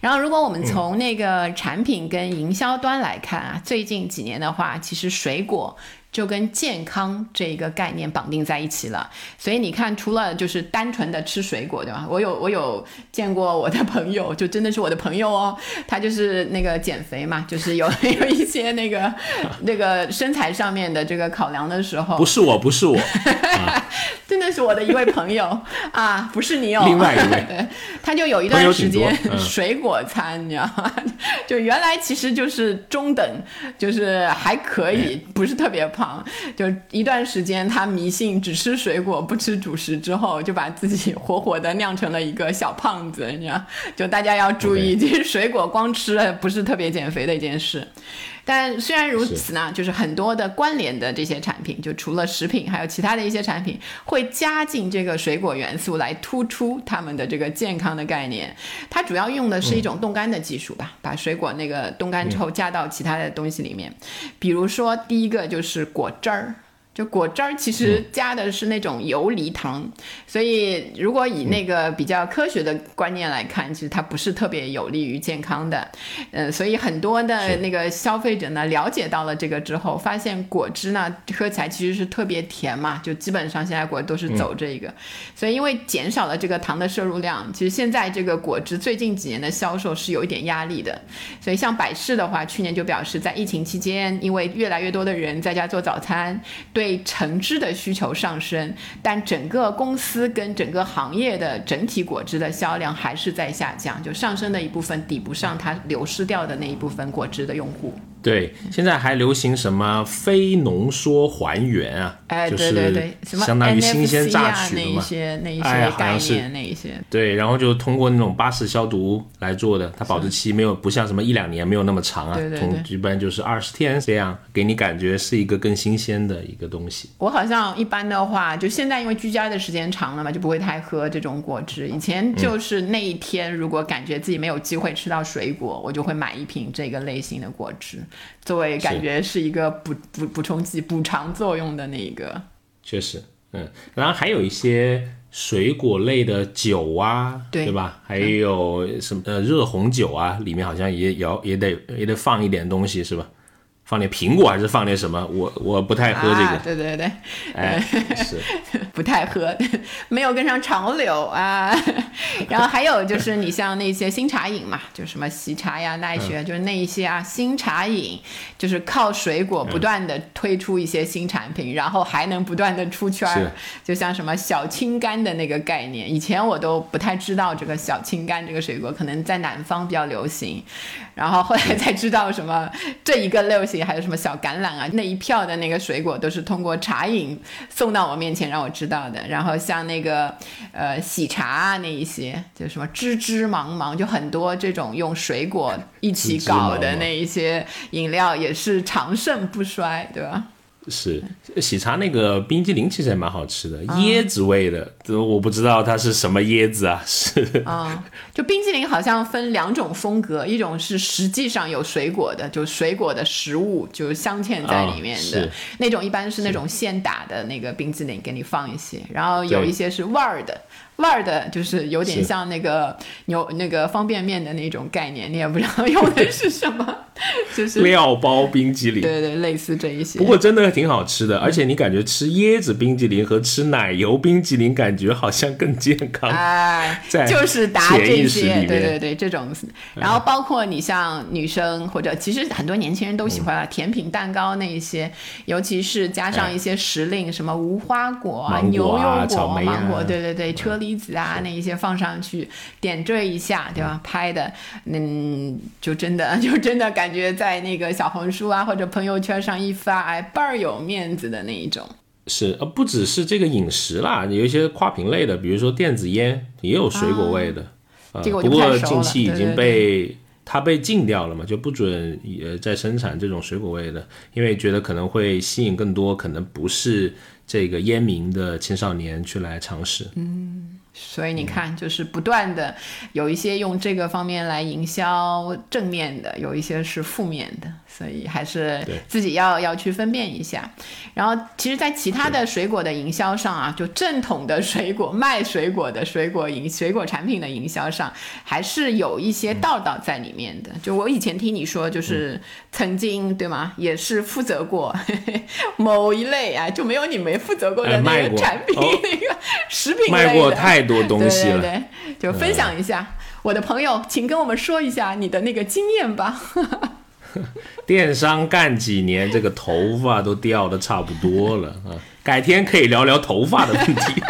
[SPEAKER 2] 然后，如果我们从那个产品跟营销端来看啊，最近几年的话，其实水果。就跟健康这一个概念绑定在一起了，所以你看，除了就是单纯的吃水果，对吧？我有我有见过我的朋友，就真的是我的朋友哦，他就是那个减肥嘛，就是有 有一些那个那个身材上面的这个考量的时候，
[SPEAKER 1] 不是我，不是我，
[SPEAKER 2] 真的是我的一位朋友。啊，不是你哦，
[SPEAKER 1] 另外一位，
[SPEAKER 2] 他就有一段时间水果餐，你知道吗？就原来其实就是中等，就是还可以，不是特别胖。就一段时间，他迷信只吃水果不吃主食之后，就把自己活活的酿成了一个小胖子。你知道，就大家要注意，其实水果光吃了不是特别减肥的一件事。但虽然如此呢，就是很多的关联的这些产品，就除了食品，还有其他的一些产品，会加进这个水果元素来突出他们的这个健康的概念。它主要用的是一种冻干的技术吧，把水果那个冻干之后加到其他的东西里面，比如说第一个就是果汁儿。就果汁儿其实加的是那种游离糖，所以如果以那个比较科学的观念来看，其实它不是特别有利于健康的。嗯，所以很多的那个消费者呢，了解到了这个之后，发现果汁呢喝起来其实是特别甜嘛，就基本上现在果都是走这个。所以因为减少了这个糖的摄入量，其实现在这个果汁最近几年的销售是有一点压力的。所以像百事的话，去年就表示在疫情期间，因为越来越多的人在家做早餐，对。对橙汁的需求上升，但整个公司跟整个行业的整体果汁的销量还是在下降，就上升的一部分抵不上它流失掉的那一部分果汁的用户。
[SPEAKER 1] 对，现在还流行什么非浓缩还原啊？
[SPEAKER 2] 哎，
[SPEAKER 1] 就
[SPEAKER 2] 对对对，什么
[SPEAKER 1] 是相当于新鲜榨取的嘛。
[SPEAKER 2] 些那一些
[SPEAKER 1] 哎好
[SPEAKER 2] 概
[SPEAKER 1] 像是
[SPEAKER 2] 念那一些，
[SPEAKER 1] 对，然后就通过那种巴氏消毒来做的，它保质期没有不像什么一两年没有那么长啊，
[SPEAKER 2] 对对对
[SPEAKER 1] 通一般就是二十天这样，给你感觉是一个更新鲜的一个东西。
[SPEAKER 2] 我好像一般的话，就现在因为居家的时间长了嘛，就不会太喝这种果汁。以前就是那一天，如果感觉自己没有机会吃到水果，我就会买一瓶这个类型的果汁，作为感觉是一个补补补充剂、补偿作用的那一个。
[SPEAKER 1] 确实，嗯，然后还有一些水果类的酒啊，
[SPEAKER 2] 对
[SPEAKER 1] 吧？还有什么呃热红酒啊，里面好像也也要也得也得放一点东西是吧？放点苹果还是放点什么？我我不太喝这个，
[SPEAKER 2] 啊，对对对，
[SPEAKER 1] 哎，是
[SPEAKER 2] 不太喝，没有跟上潮流啊。然后还有就是你像那些新茶饮嘛，就什么喜茶呀、奈雪，就是那一些啊新茶饮，就是靠水果不断的推出一些新产品，然后还能不断的出圈。就像什么小青柑的那个概念，以前我都不太知道这个小青柑这个水果，可能在南方比较流行，然后后来才知道什么这一个类型，还有什么小橄榄啊，那一票的那个水果都是通过茶饮送到我面前让我知道的。然后像那个呃喜茶啊那一些，就什么枝枝芒芒，就很多这种用水果一起搞的那一些饮料也是长盛不衰，对吧？
[SPEAKER 1] 是，喜茶那个冰激凌其实也蛮好吃的，
[SPEAKER 2] 啊
[SPEAKER 1] 椰子味的，这我不知道它是什么椰子啊，是
[SPEAKER 2] 啊、就冰激凌好像分两种风格，一种是实际上有水果的，就水果的食物就是镶嵌在里面的、那种，一般是那种现打的那个冰激凌，给你放一些，然后有一些是味儿的。味儿的，就是有点像那个牛那个方便面的那种概念，你也不知道用的是什么，就是
[SPEAKER 1] 料包冰激凌。
[SPEAKER 2] 对对，类似这一些。
[SPEAKER 1] 不过真的挺好吃的，而且你感觉吃椰子冰激凌和吃奶油冰激凌感觉好像更健康。
[SPEAKER 2] 哎，
[SPEAKER 1] 在
[SPEAKER 2] 就是答这些，对对对，这种。然后包括你像女生或者其实很多年轻人都喜欢啊，甜品蛋糕那一些，尤其是加上一些时令，什么无花果啊、牛
[SPEAKER 1] 啊
[SPEAKER 2] 油果、芒果，对对对，车厘子啊那一些放上去点缀一下，对吧？拍的，嗯，就真的 就真的感觉在那个小红书啊或者朋友圈上一发，哎，倍儿有面子的那一种。
[SPEAKER 1] 是，呃，不只是这个饮食啦，有一些跨品类的，比如说电子烟也有水果味的。呃
[SPEAKER 2] 这个我就
[SPEAKER 1] 不过近期已经
[SPEAKER 2] 对对
[SPEAKER 1] 被它被禁掉了嘛，就不准呃再生产这种水果味的，因为觉得可能会吸引更多可能不是这个烟民的青少年去来尝试。
[SPEAKER 2] 所以你看，就是不断的有一些用这个方面来营销正面的，有一些是负面的，所以还是自己要要去分辨一下。然后，其实，在其他的水果的营销上啊，就正统的水果卖水果的水果营水果产品的营销上，还是有一些道道在里面的。就我以前听你说，就是曾经对吗，也是负责过 某一类啊，就没有你没负责过的那个产品，
[SPEAKER 1] 哦
[SPEAKER 2] 那个食品类
[SPEAKER 1] 卖过太多东西了，
[SPEAKER 2] 对对对，就分享一下。我的朋友，请跟我们说一下你的那个经验吧。
[SPEAKER 1] 电商干几年，这个头发都掉的差不多了啊。改天可以聊聊头发的问题。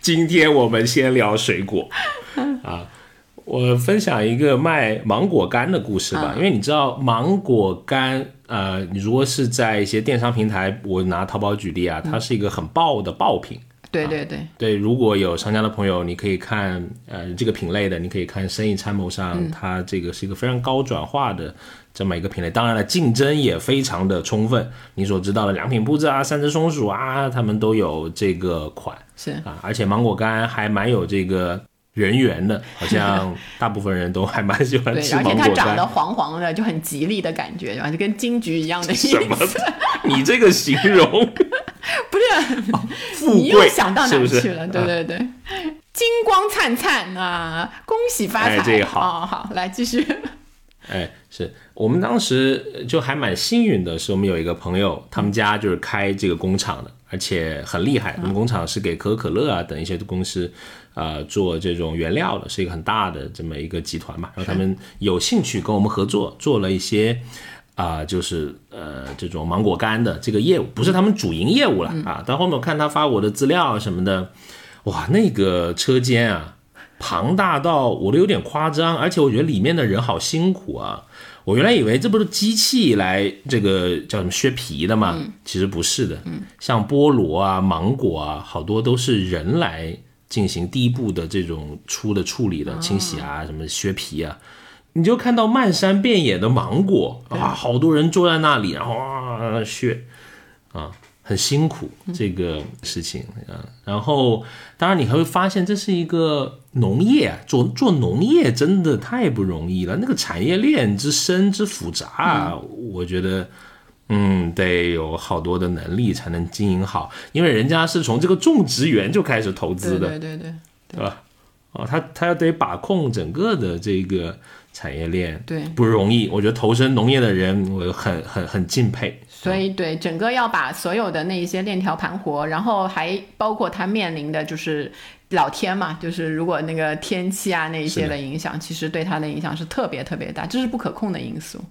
[SPEAKER 1] 今天我们先聊水果啊。我分享一个卖芒果干的故事吧，因为你知道芒果干，呃，你如果是在一些电商平台，我拿淘宝举例啊，它是一个很爆的爆品。
[SPEAKER 2] 对对对，
[SPEAKER 1] 对，如果有商家的朋友，你可以看呃这个品类的，你可以看生意参谋上，它这个是一个非常高转化的这么一个品类。当然了，竞争也非常的充分。你所知道的良品铺子啊、三只松鼠啊，他们都有这个款
[SPEAKER 2] 是
[SPEAKER 1] 啊，而且芒果干还蛮有这个人缘的，好像大部分人都还蛮喜欢
[SPEAKER 2] 对，
[SPEAKER 1] 吃
[SPEAKER 2] 而且它长得。黄黄的，就很吉利的感觉，就跟金桔一样的意
[SPEAKER 1] 什么
[SPEAKER 2] 思。？
[SPEAKER 1] 你这个形容
[SPEAKER 2] 不是，
[SPEAKER 1] 富
[SPEAKER 2] 你又想到哪去了？对
[SPEAKER 1] 啊
[SPEAKER 2] 对对，金光灿灿啊，恭喜发财！
[SPEAKER 1] 哎这个好
[SPEAKER 2] 哦，好，来继续。
[SPEAKER 1] 哎，是我们当时就还蛮幸运的，是我们有一个朋友，他们家就是开这个工厂的，而且很厉害。我们工厂是给可口可乐啊等一些公司，呃，做这种原料的，是一个很大的这么一个集团嘛。然后他们有兴趣跟我们合作，做了一些。啊、就是呃这种芒果干的这个业务，不是他们主营业务了啊。到后面我看他发我的资料啊什么的，哇，那个车间啊，庞大到我都有点夸张，而且我觉得里面的人好辛苦啊。我原来以为这不是机器来这个叫什么削皮的吗？其实不是的。像菠萝啊、芒果啊，好多都是人来进行第一步的这种出的处理的清洗啊，什么削皮啊。你就看到漫山遍野的芒果啊，好多人坐在那里，然后啊削啊。很辛苦这个事情啊，然后当然你还会发现这是一个农业，做做农业真的太不容易了，那个产业链之深之复杂，我觉得嗯得有好多的能力才能经营好，因为人家是从这个种植园就开始投资的，
[SPEAKER 2] 对对对，
[SPEAKER 1] 对吧？哦，他他要得把控整个的这个产业链，
[SPEAKER 2] 对，
[SPEAKER 1] 不容易。我觉得投身农业的人，我很很很敬佩。
[SPEAKER 2] 所以，对整个要把所有的那一些链条盘活，然后还包括他面临的就是老天嘛，就是如果那个天气啊那一些的影响，其实对他的影响是特别特别大，这是不可控的因素。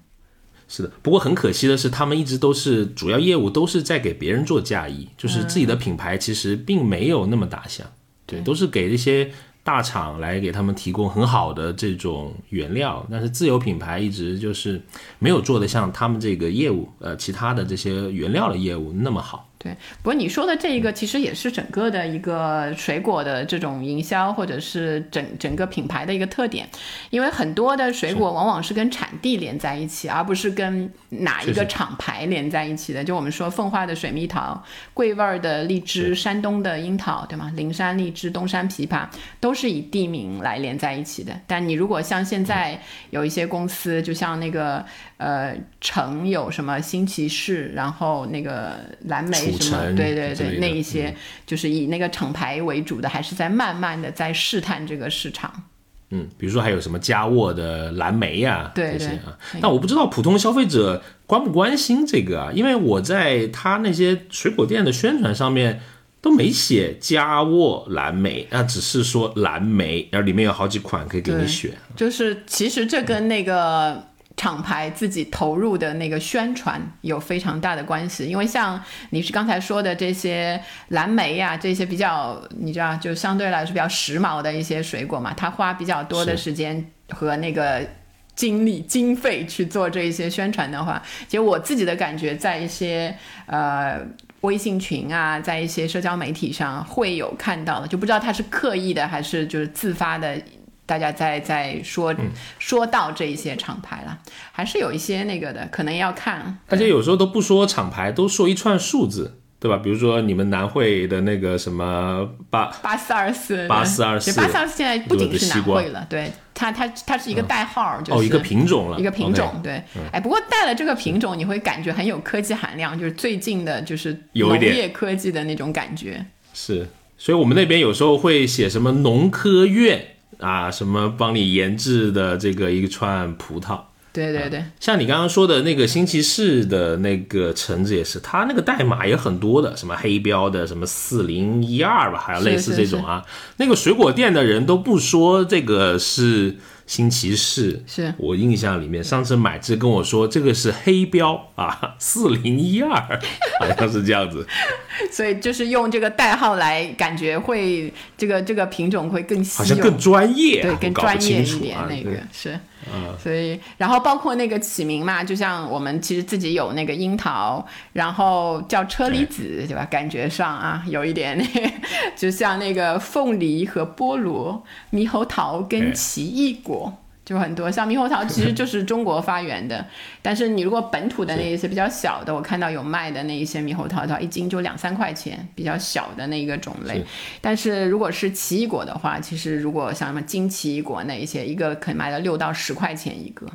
[SPEAKER 1] 是的，不过很可惜的是，他们一直都是主要业务都是在给别人做嫁衣，就是自己的品牌其实并没有那么打响，对，都是给这些。大厂来给他们提供很好的这种原料，但是自有品牌一直就是没有做的像他们这个业务，呃，其他的这些原料的业务那么好。
[SPEAKER 2] 对，不过你说的这一个其实也是整个的一个水果的这种营销，或者是整整个品牌的一个特点，因为很多的水果往往是跟产地连在一起，而不是跟哪一个厂牌连在一起的。就我们说奉化的水蜜桃、桂味儿的荔枝、山东的樱桃，对吗？灵山荔枝、东山枇杷都是以地名来连在一起的。但你如果像现在有一些公司，就像那个。呃，城有什么新奇士，然后那个蓝莓什么，对对对，那一些就是以那个厂牌为主的，还是在慢慢的在试探这个市场。
[SPEAKER 1] 嗯，比如说还有什么佳沃的蓝莓呀，
[SPEAKER 2] 这
[SPEAKER 1] 些啊，但我不知道普通消费者关不关心这个啊，因为我在他那些水果店的宣传上面都没写佳沃蓝莓，那只是说蓝莓，然后里面有好几款可以给你选。
[SPEAKER 2] 就是其实这跟那个。厂牌自己投入的那个宣传有非常大的关系，因为像你是刚才说的这些蓝莓呀，这些比较你知道，就相对来说比较时髦的一些水果嘛，它花比较多的时间和那个精力经费去做这一些宣传的话，其实我自己的感觉，在一些呃微信群啊，在一些社交媒体上会有看到的，就不知道他是刻意的还是就是自发的。大家在在说说到这一些厂牌了，还是有一些那个的，可能要看。
[SPEAKER 1] 而且有时候都不说厂牌，都说一串数字，对吧？比如说你们南汇的那个什么八
[SPEAKER 2] 八四二四，
[SPEAKER 1] 八四二四，
[SPEAKER 2] 八四二四现在不仅是南汇了，对它它它是一个代号，就
[SPEAKER 1] 是一个品种了，
[SPEAKER 2] 一个品种。对，哎，不过带了这个品种，你会感觉很有科技含量，就是最近的就是农业科技的那种感觉。
[SPEAKER 1] 是，所以我们那边有时候会写什么农科院。啊，什么帮你研制的这个一串葡萄？
[SPEAKER 2] 对对对，
[SPEAKER 1] 像你刚刚说的那个新奇士的那个橙子也是，它那个代码也很多的，什么黑标的，什么四零一二吧，还有类似这种啊。那个水果店的人都不说这个是。新奇士
[SPEAKER 2] 是
[SPEAKER 1] 我印象里面，上次买只跟我说这个是黑标啊，四零一二，好像是这样子。
[SPEAKER 2] 所以就是用这个代号来，感觉会这个这个品种会更
[SPEAKER 1] 好像更专业，
[SPEAKER 2] 对，更专业一点那个是。所以，然后包括那个起名嘛，就像我们其实自己有那个樱桃，然后叫车厘子，对吧？感觉上啊，有一点那，就像那个凤梨和菠萝、猕猴桃跟奇异果。就很多，像猕猴桃其实就是中国发源的，但是你如果本土的那一些比较小的，我看到有卖的那一些猕猴桃的话，一斤就两三块钱，比较小的那个种类。但是如果是奇异果的话，其实如果像什么金奇异果那一些，一个可以卖到六到十块钱一个，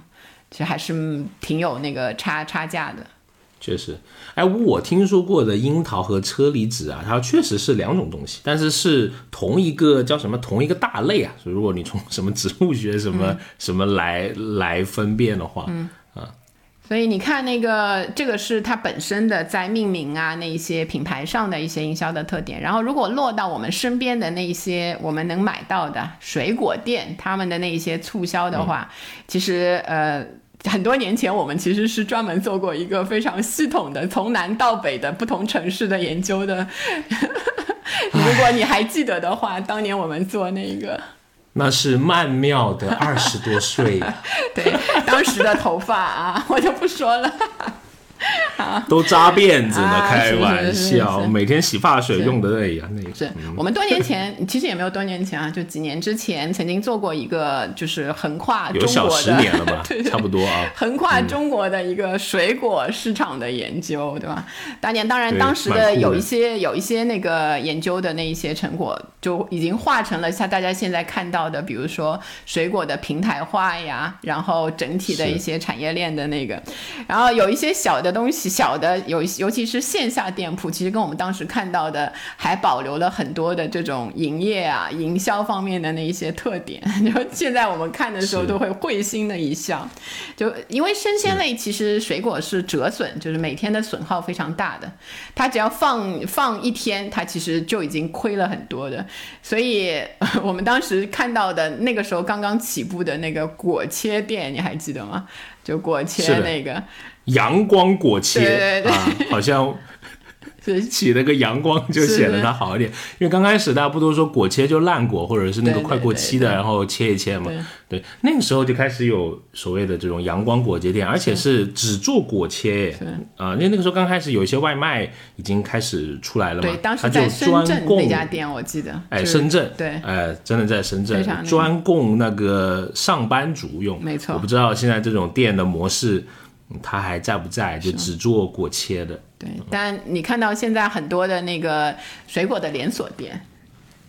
[SPEAKER 2] 其实还是挺有那个差差价的。
[SPEAKER 1] 确实，哎，我听说过的樱桃和车厘子啊，它确实是两种东西，但是是同一个叫什么同一个大类啊。所以如果你从什么植物学什么什么来来分辨的话，
[SPEAKER 2] 嗯啊，所以你看那个这个是它本身的在命名啊那一些品牌上的一些营销的特点。然后如果落到我们身边的那些我们能买到的水果店，他们的那一些促销的话，其实呃。很多年前，我们其实是专门做过一个非常系统的从南到北的不同城市的研究的。如果你还记得的话，当年我们做那个，
[SPEAKER 1] 那是曼妙的二十多岁，
[SPEAKER 2] 对，当时的头发啊，我就不说了。
[SPEAKER 1] 都扎辫子呢，
[SPEAKER 2] 啊
[SPEAKER 1] 开玩笑，
[SPEAKER 2] 是
[SPEAKER 1] 每天洗发水用的哎呀，那个。
[SPEAKER 2] 是我们多年前，其实也没有多年前啊，就几年之前曾经做过一个，就是横跨中
[SPEAKER 1] 有小十年了吧
[SPEAKER 2] 对，对。
[SPEAKER 1] 差不多啊。
[SPEAKER 2] 横跨中国的一个水果市场的研究，对吧？当年当然当时
[SPEAKER 1] 的
[SPEAKER 2] 的。有一些有一些那个研究的那一些成果，就已经化成了像大家现在看到的，比如说水果的平台化呀，然后整体的一些产业链的那个，然后有一些小的东西，小的有尤其是线下店铺，其实跟我们当时看到的还保留了很多的这种营业啊、营销方面的那一些特点。就现在我们看的时候都会会心的一笑，就因为生鲜类其实水果是折损，就是每天的损耗非常大的，它只要放放一天，它其实就已经亏了很多的。所以我们当时看到的那个时候刚刚起步的那个果切店，你还记得吗？就果切那个，
[SPEAKER 1] 阳光果切啊，好像 起了个阳光就显得它好一点。因为刚开始大家不都说果切就烂果，或者是那个快过期的，然后切一切嘛。
[SPEAKER 2] 对。
[SPEAKER 1] 那个时候就开始有所谓的这种阳光果切店，而且是只做果切耶。啊，因为那个时候刚开始有一些外卖已经开始出来了嘛
[SPEAKER 2] 对，，当
[SPEAKER 1] 它就
[SPEAKER 2] 时在深
[SPEAKER 1] 专
[SPEAKER 2] 圳
[SPEAKER 1] 供
[SPEAKER 2] 那家店，我记得，
[SPEAKER 1] 哎，深圳，
[SPEAKER 2] 对。
[SPEAKER 1] 哎，真的在深圳专供那个上班族用。
[SPEAKER 2] 没错。
[SPEAKER 1] 我不知道现在这种店的模式，嗯它还在不在？就只做果切的。
[SPEAKER 2] 对，但你看到现在很多的那个水果的连锁店。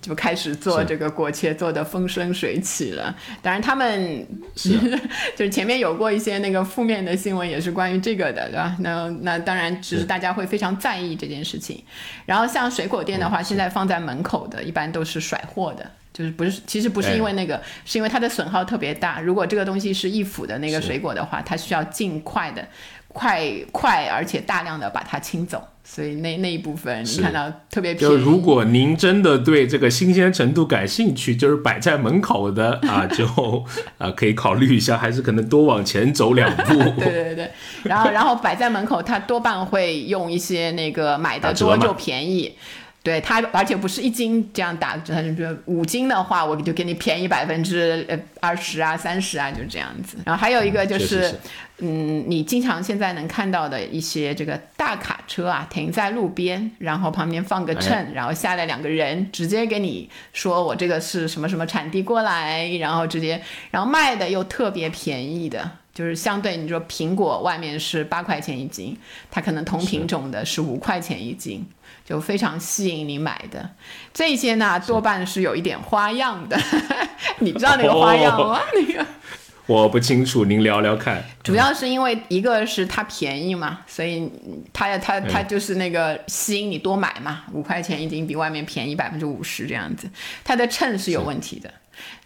[SPEAKER 2] 就开始做这个果切，做的风生水起了。当然，他们
[SPEAKER 1] 是啊
[SPEAKER 2] 就是前面有过一些那个负面的新闻，也是关于这个的，对吧？那那当然，只是大家会非常在意这件事情。然后像水果店的话，现在放在门口的，一般都是甩货的。就是不是，其实不是因为那个，是因为它的损耗特别大。如果这个东西是易腐的那个水果的话，它需要尽快的、快快而且大量的把它清走。所以那那一部分你看到特别便宜。
[SPEAKER 1] 就如果您真的对这个新鲜程度感兴趣，就是摆在门口的啊，就 啊可以考虑一下，还是可能多往前走两步。
[SPEAKER 2] 对对对，然后然后摆在门口，它多半会用一些那个买的多就便宜。对它，而且不是一斤这样打折，它就是五斤的话，我就给你便宜百分之呃二十啊、三十啊，就这样子。然后还有一个就是，嗯，你经常现在能看到的一些这个大卡车啊，停在路边，然后旁边放个秤，
[SPEAKER 1] 哎
[SPEAKER 2] 然后下来两个人，直接给你说我这个是什么什么产地过来，然后直接，然后卖的又特别便宜的。就是相对你说苹果外面是八块钱一斤，它可能同品种的是五块钱一斤，就非常吸引你买的。这些呢多半是有一点花样的，你知道那个花样吗？那个
[SPEAKER 1] 我不清楚，您聊聊看。
[SPEAKER 2] 主要是因为一个是它便宜嘛，所以它它它
[SPEAKER 1] 嗯
[SPEAKER 2] 就是那个吸引你多买嘛，五块钱一斤比外面便宜百分之五十这样子。它的秤是有问题的，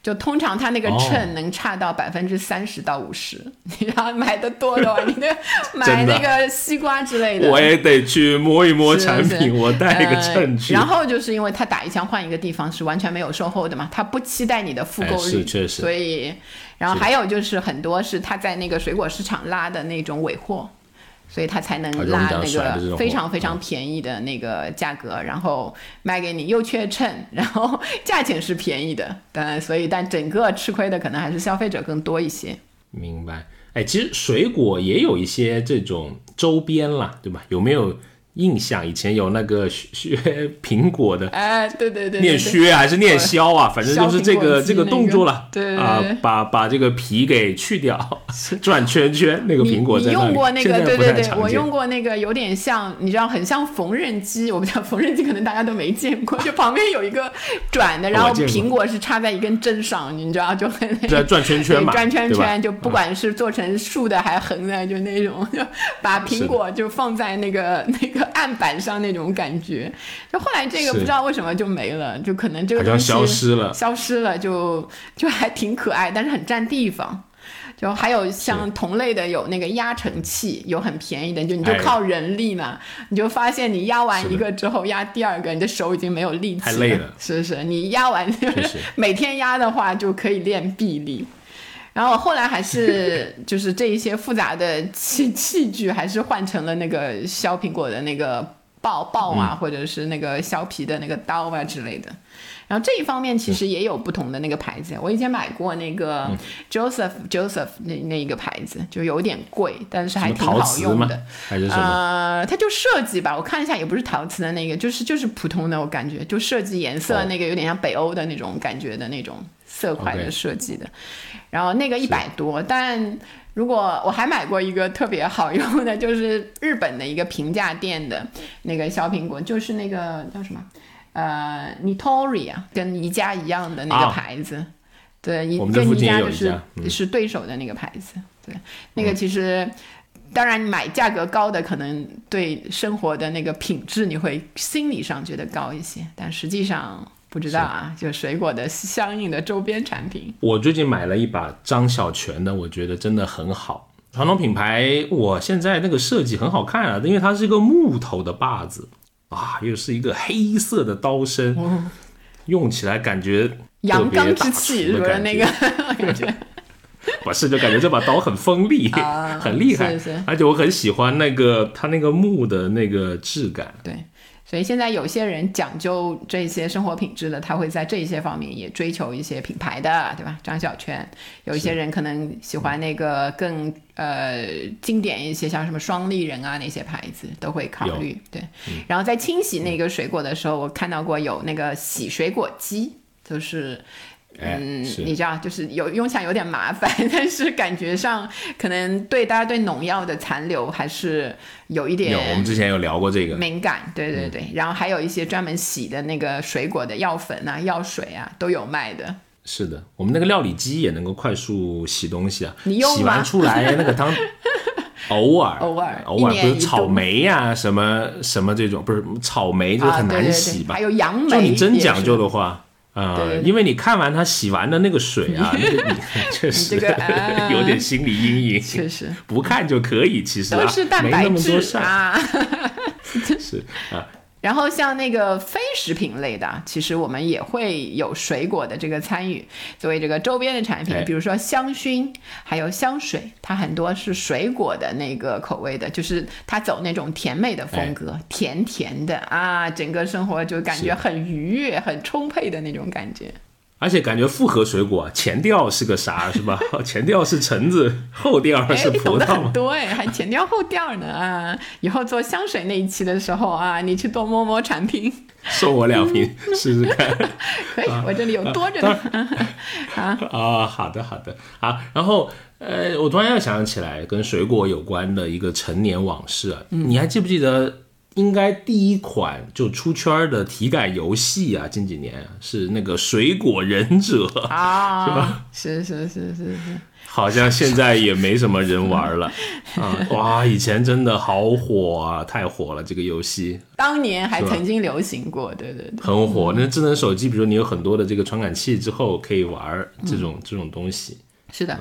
[SPEAKER 2] 就通常它那个
[SPEAKER 1] 哦
[SPEAKER 2] 秤能差到百分之三十到五十。你要买的多的话，你那买 那个西瓜之类的，
[SPEAKER 1] 我也得去摸一摸
[SPEAKER 2] 是是
[SPEAKER 1] 产品，我带一个
[SPEAKER 2] 呃
[SPEAKER 1] 秤去。
[SPEAKER 2] 然后就是因为他打一枪换一个地方是完全没有售后的嘛，他不期待你的复购
[SPEAKER 1] 哎
[SPEAKER 2] 率，
[SPEAKER 1] 是确实
[SPEAKER 2] 所以，然后还有就是很多是他在那个水果市场拉的那种尾货。所以他才能
[SPEAKER 1] 啊
[SPEAKER 2] 拉那个非常非常便宜的那个价格，然后卖给你，又缺秤，然后价钱是便宜的，当然，所以但整个吃亏的可能还是消费者更多一些。
[SPEAKER 1] 明白。哎，其实水果也有一些这种周边啦，对吧？有没有印象？以前有那个削 削苹果的，
[SPEAKER 2] 哎，对对对对
[SPEAKER 1] 念
[SPEAKER 2] 对
[SPEAKER 1] 削还是念削啊？反正就是这个这个动作了。
[SPEAKER 2] 对
[SPEAKER 1] 啊，把把这个皮给去掉，转圈圈，那个苹果。
[SPEAKER 2] 你用过那个？对对对，我用过那个，有点像，你知道，很像缝纫机。我不知道缝纫机可能大家都没见过，就旁边有一个转的，然后苹果是插在一根针上，你知道，就很
[SPEAKER 1] 在转圈圈嘛，
[SPEAKER 2] 转圈圈，就不管是做成竖的还是横的，就那种，就把苹果就放在那个那个案板上那种感觉。就后来这个不知道为什么就没了，就可能这个东西
[SPEAKER 1] 消失了。
[SPEAKER 2] 消失了就就还挺可爱，但是很占地方。就还有像同类的有那个压成器，有很便宜的，就你就
[SPEAKER 1] 哎
[SPEAKER 2] 靠人力嘛，你就发现你压完一个之后，压第二个，你的手已经没有力气
[SPEAKER 1] 太累了
[SPEAKER 2] 是是，你压完就是 每天压的话就可以练臂力。然后后来还是 就是这一些复杂的器器具，还是换成了那个削苹果的那个刨刨啊，
[SPEAKER 1] 嗯
[SPEAKER 2] 或者是那个削皮的那个刀啊之类的。然后这一方面其实也有不同的那个牌子，我以前买过那个
[SPEAKER 1] 嗯
[SPEAKER 2] Joseph、Joseph 那那一个牌子，就有点贵，但是还挺好用的。？
[SPEAKER 1] 还是什么？
[SPEAKER 2] 呃，它就设计吧，我看一下，也不是陶瓷的那个，就是就是普通的，我感觉就设计颜色
[SPEAKER 1] 哦
[SPEAKER 2] 那个有点像北欧的那种感觉的那种色块的设计的。然后那个一百多，但如果我还买过一个特别好用的，就是日本的一个平价店的那个小苹果，就是那个叫什么呃 Nitori 啊，跟宜家一样的那个
[SPEAKER 1] 啊
[SPEAKER 2] 牌子。对，宜跟宜家就是是对手的那个牌子，对，那个其实。当然，你买价格高的，可能对生活的那个品质，你会心理上觉得高一些，但实际上不知道啊，就水果的相应的周边产品。
[SPEAKER 1] 我最近买了一把张小泉的，我觉得真的很好。传统品牌，我现在那个设计很好看啊，因为它是一个木头的把子。啊，又是一个黑色的刀身，用起来感觉特
[SPEAKER 2] 阳刚之气是不是？那个？感觉。
[SPEAKER 1] 不是，就感觉这把刀很锋利，
[SPEAKER 2] 啊
[SPEAKER 1] 很厉害，
[SPEAKER 2] 是是。
[SPEAKER 1] 而且我很喜欢那个它那个木的那个质感。
[SPEAKER 2] 对，所以现在有些人讲究这些生活品质的，他会在这些方面也追求一些品牌的，对吧？张小泉，有一些人可能喜欢那个更呃经典一些，像什么双立人啊那些牌子都会考虑。对，然后在清洗那个水果的时候，我看到过有那个洗水果机，就是。
[SPEAKER 1] 哎，
[SPEAKER 2] 嗯，
[SPEAKER 1] 是
[SPEAKER 2] 你知道，就是有用起来有点麻烦，但是感觉上可能对大家对农药的残留还是有一点
[SPEAKER 1] 有，我们之前有聊过这个。
[SPEAKER 2] 敏感，对对对，然后还有一些专门洗的那个水果的药粉啊、药水啊都有卖的。
[SPEAKER 1] 是的，我们那个料理机也能够快速洗东西啊，
[SPEAKER 2] 你用
[SPEAKER 1] 洗完出来那个汤，偶尔
[SPEAKER 2] 偶尔
[SPEAKER 1] 偶尔
[SPEAKER 2] 一年一
[SPEAKER 1] 不是草莓呀、什么什么这种，不是草莓就
[SPEAKER 2] 啊，
[SPEAKER 1] 很难
[SPEAKER 2] 对对
[SPEAKER 1] 洗吧？
[SPEAKER 2] 对还有杨梅，
[SPEAKER 1] 就你真讲究的话。啊、因为你看完他洗完的那个水啊，那个你 确实 有点心理阴影。
[SPEAKER 2] 确实
[SPEAKER 1] 不看就可以，其实啊
[SPEAKER 2] 都是蛋
[SPEAKER 1] 没那么多
[SPEAKER 2] 白质。啊。
[SPEAKER 1] 是啊，
[SPEAKER 2] 然后像那个非食品类的啊，其实我们也会有水果的这个参与，作为这个周边的产品
[SPEAKER 1] 哎，
[SPEAKER 2] 比如说香薰，还有香水，它很多是水果的那个口味的，就是它走那种甜美的风格，甜甜的啊，整个生活就感觉很愉悦、很充沛的那种感觉。
[SPEAKER 1] 而且感觉复合水果，前调是个啥是吧？前调是橙子，后调
[SPEAKER 2] 哎，
[SPEAKER 1] 是葡萄
[SPEAKER 2] 很多哎，还前调后调呢啊！以后做香水那一期的时候啊，你去多摸摸产品，
[SPEAKER 1] 送我两瓶 试试看。
[SPEAKER 2] 可以，我这里有多着
[SPEAKER 1] 当
[SPEAKER 2] 呢。
[SPEAKER 1] 啊，好的好的啊，然后呃，我突然又想起来跟水果有关的一个陈年往事啊，
[SPEAKER 2] 嗯
[SPEAKER 1] 你还记不记得？应该第一款就出圈儿的体感游戏啊，近几年啊是那个水果忍者，
[SPEAKER 2] 啊，是吧是是是是是，
[SPEAKER 1] 好像现在也没什么人玩了啊！哇，以前真的好火啊，太火了这个游戏。
[SPEAKER 2] 当年还曾经流行过，对对对。
[SPEAKER 1] 很火。那智能手机，比如你有很多的这个传感器之后，可以玩这种、这种东西。
[SPEAKER 2] 是的。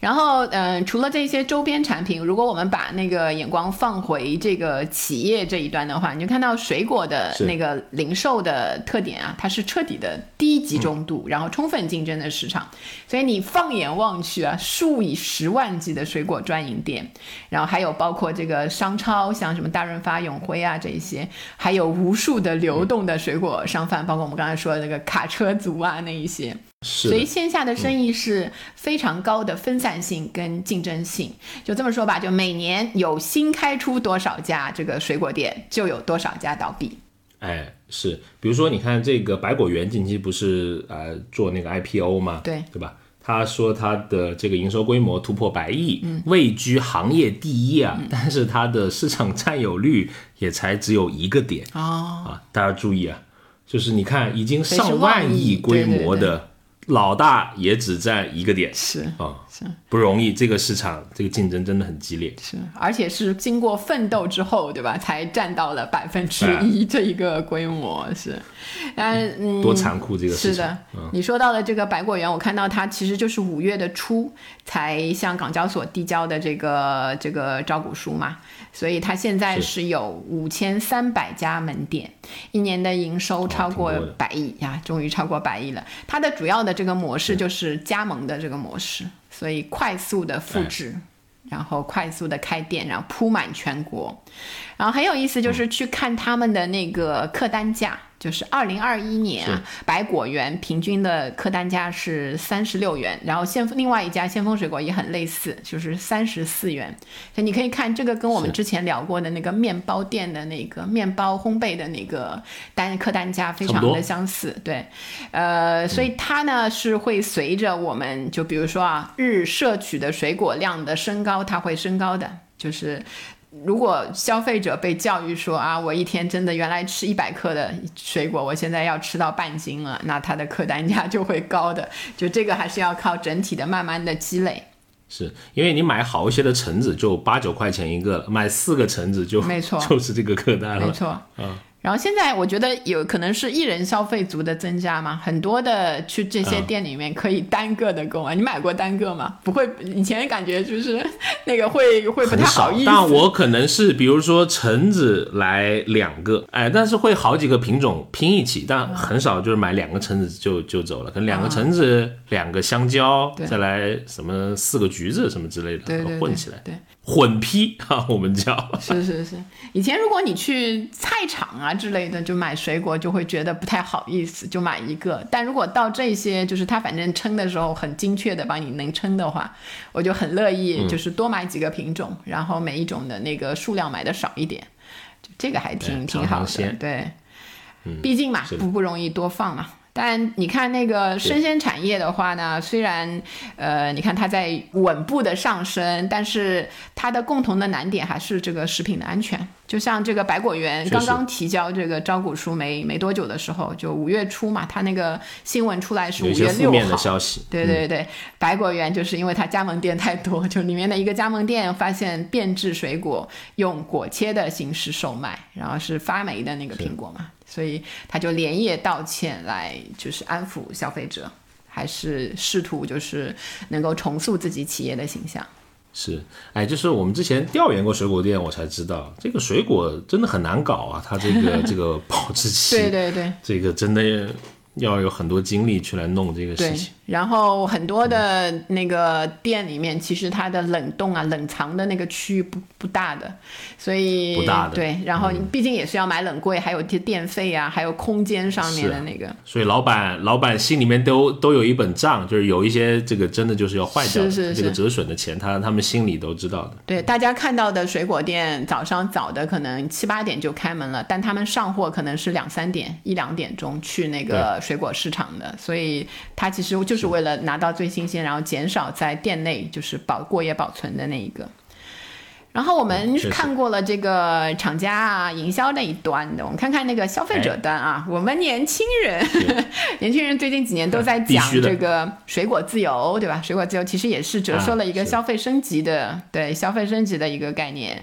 [SPEAKER 2] 然后，嗯、除了这些周边产品，如果我们把那个眼光放回这个企业这一端的话，你就看到水果的那个零售的特点啊，它是彻底的低集中度，然后充分竞争的市场。所以你放眼望去啊，数以十万计的水果专营店，然后还有包括这个商超，像什么大润发、永辉啊这一些，还有无数的流动的水果商贩，包括我们刚才说的那个卡车族啊那一些。所以线下的生意是非常高的分散性跟竞争性。就这么说吧，就每年有新开出多少家这个水果店，就有多少家倒闭。
[SPEAKER 1] 哎，是。比如说，你看这个百果园近期不是呃做那个 IPO 吗？
[SPEAKER 2] 对
[SPEAKER 1] 对吧？他说他的这个营收规模突破百亿，
[SPEAKER 2] 嗯
[SPEAKER 1] 位居行业第一啊，但是它的市场占有率也才只有一个点
[SPEAKER 2] 哦，
[SPEAKER 1] 啊！大家注意啊，就是你看已经上万
[SPEAKER 2] 万亿
[SPEAKER 1] 亿规模的老大也只占一个点
[SPEAKER 2] 是
[SPEAKER 1] 啊，
[SPEAKER 2] 是
[SPEAKER 1] 不容易。这个市场这个竞争真的很激烈。
[SPEAKER 2] 是，而且是经过奋斗之后，对吧？才占到了百分之
[SPEAKER 1] 哎
[SPEAKER 2] 一这一个规模，是。但嗯，
[SPEAKER 1] 多残酷这个市
[SPEAKER 2] 是
[SPEAKER 1] 场嗯
[SPEAKER 2] 的，你说到的这个百果园，我看到它其实就是五月的初才向港交所递交的这个这个招股书嘛，所以它现在
[SPEAKER 1] 是
[SPEAKER 2] 是有五千三百家门店，一年的营收超过百亿呀，终于超过百亿了。它的主要的这个模式就是加盟的这个模式，所以快速的复制。然后快速的开店，然后铺满全国。然后很有意思，就是去看他们的那个客单价，就是二零二一年啊，百果园平均的客单价是三十六元，然后先另外一家先锋水果也很类似，就是三十四元。所以你可以看这个跟我们之前聊过的那个面包店的那个面包烘焙的那个单客单价非常的相似，对，呃，所以它呢是会随着我们就比如说啊日摄取的水果量的升高，它会升高的，就是。如果消费者被教育说啊，我一天真的原来吃一百克的水果，我现在要吃到半斤了，那它的客单价就会高的。就这个还是要靠整体的慢慢的积累。
[SPEAKER 1] 是因为你买好一些的橙子就八九块钱一个，买四个橙子就
[SPEAKER 2] 没错，
[SPEAKER 1] 就是这个客单了。
[SPEAKER 2] 没错，嗯。然后现在我觉得有可能是艺人消费族的增加嘛，很多的去这些店里面可以单个的购买。你买过单个吗？不会，以前感觉就是 那个会会不太好意思。
[SPEAKER 1] 但我可能是比如说橙子来两个，哎，但是会好几个品种拼一起，但很少就是买两个橙子就就走了，可能两个橙子、两个香蕉，再来什么四个橘子什么之类的，混起来。
[SPEAKER 2] 对。
[SPEAKER 1] 混批哈，我们叫
[SPEAKER 2] 是是是。以前如果你去菜场啊之类的，就买水果就会觉得不太好意思，就买一个。但如果到这些，就是他反正称的时候很精确的帮你能称的话，我就很乐意，就是多买几个品种，然后每一种的那个数量买的少一点，就这个还挺挺好的。对，毕竟嘛，不不容易多放嘛。但你看那个生鲜产业的话呢，虽然，呃，你看它在稳步的上升，但是它的共同的难点还是这个食品的安全。就像这个百果园刚刚提交这个招股书没没多久的时候，就五月初嘛，它那个新闻出来是五月六号。
[SPEAKER 1] 的消息。
[SPEAKER 2] 对对对，百果园就是因为它加盟店太多，就里面的一个加盟店发现变质水果用果切的形式售卖，然后是发霉的那个苹果嘛。所以他就连夜道歉，来就是安抚消费者，还是试图就是能够重塑自己企业的形象。
[SPEAKER 1] 是，哎，就是我们之前调研过水果店，我才知道这个水果真的很难搞啊，它这个这个保质期，
[SPEAKER 2] 对对对，
[SPEAKER 1] 这个真的。要有很多精力去来弄这个事情，
[SPEAKER 2] 然后很多的那个店里面，其实它的冷冻啊、冷藏的那个区域不不大的，所以
[SPEAKER 1] 不大的。
[SPEAKER 2] 对，然后毕竟也是要买冷柜，还有一些电费啊，还有空间上面的那个，
[SPEAKER 1] 所以老板老板心里面都都有一本账，就是有一些这个真的就是要坏掉的这个折损的钱，他他们心里都知道的。
[SPEAKER 2] 对，大家看到的水果店早上早的可能七八点就开门了，但他们上货可能是两三点一两点钟去那个。水果市场的，所以他其实就是为了拿到最新鲜，然后减少在店内就是保过夜保存的那一个。然后我们看过了这个厂家啊、营销那一端的，我们看看那个消费者端啊。我们年轻人，年轻人最近几年都在讲这个水果自由，对吧？水果自由其实也是折射了一个消费升级的，对消费升级的一个概念。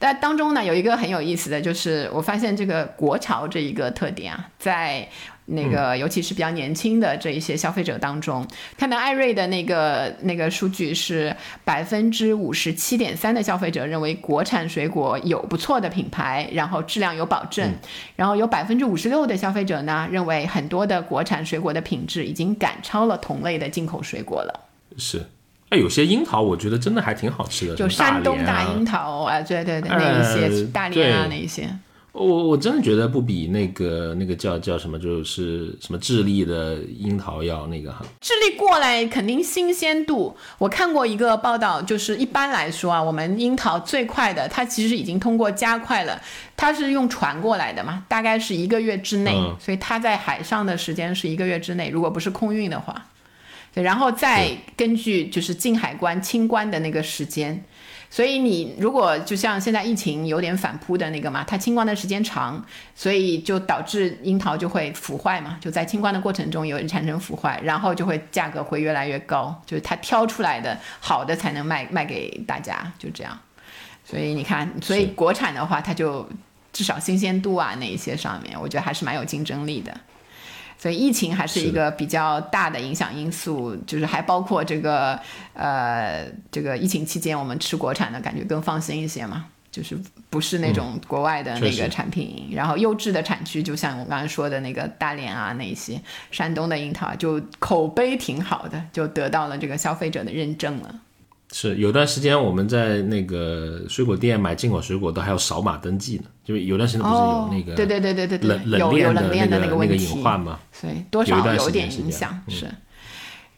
[SPEAKER 2] 但当中呢，有一个很有意思的就是，我发现这个国潮这一个特点啊，在。那个，尤其是比较年轻的这一些消费者当中，看到艾瑞的那个那个数据是百分之五十七点三的消费者认为国产水果有不错的品牌，然后质量有保证，然后有百分之五十六的消费者呢认为很多的国产水果的品质已经赶超了同类的进口水果了。
[SPEAKER 1] 是，哎，有些樱桃我觉得真的还挺好吃的，
[SPEAKER 2] 就山东大樱桃啊，对对对，那一些大连啊那一些。
[SPEAKER 1] 我我真的觉得不比那个那个叫叫什么，就是什么智利的樱桃要那个哈。
[SPEAKER 2] 智利过来肯定新鲜度。我看过一个报道，就是一般来说啊，我们樱桃最快的，它其实已经通过加快了，它是用船过来的嘛，大概是一个月之内，所以它在海上的时间是一个月之内，如果不是空运的话，对，然后再根据就是进海关清关的那个时间。所以你如果就像现在疫情有点反扑的那个嘛，它清关的时间长，所以就导致樱桃就会腐坏嘛，就在清关的过程中有产生腐坏，然后就会价格会越来越高，就是它挑出来的好的才能卖卖给大家，就这样。所以你看，所以国产的话，它就至少新鲜度啊那一些上面，我觉得还是蛮有竞争力的。所以疫情还是一个比较大的影响因素，就是还包括这个呃，这个疫情期间我们吃国产的感觉更放心一些嘛，就是不是那种国外的那个产品，然后优质的产区，就像我刚才说的那个大连啊那些山东的樱桃，就口碑挺好的，就得到了这个消费者的认证了。
[SPEAKER 1] 是有段时间我们在那个水果店买进口水果都还要扫码登记呢，就有段时间不是有那个
[SPEAKER 2] 哦对对对对对对，
[SPEAKER 1] 冷
[SPEAKER 2] 有有冷链的
[SPEAKER 1] 那个隐患嘛？
[SPEAKER 2] 所以多少有点影响，是。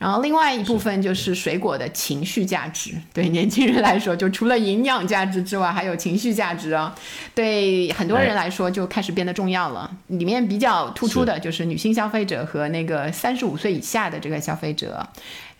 [SPEAKER 2] 然后另外一部分就是水果的情绪价值，对年轻人来说，就除了营养价值之外，还有情绪价值啊。对很多人来说，就开始变得重要了。里面比较突出的就是女性消费者和那个三十五岁以下的这个消费者，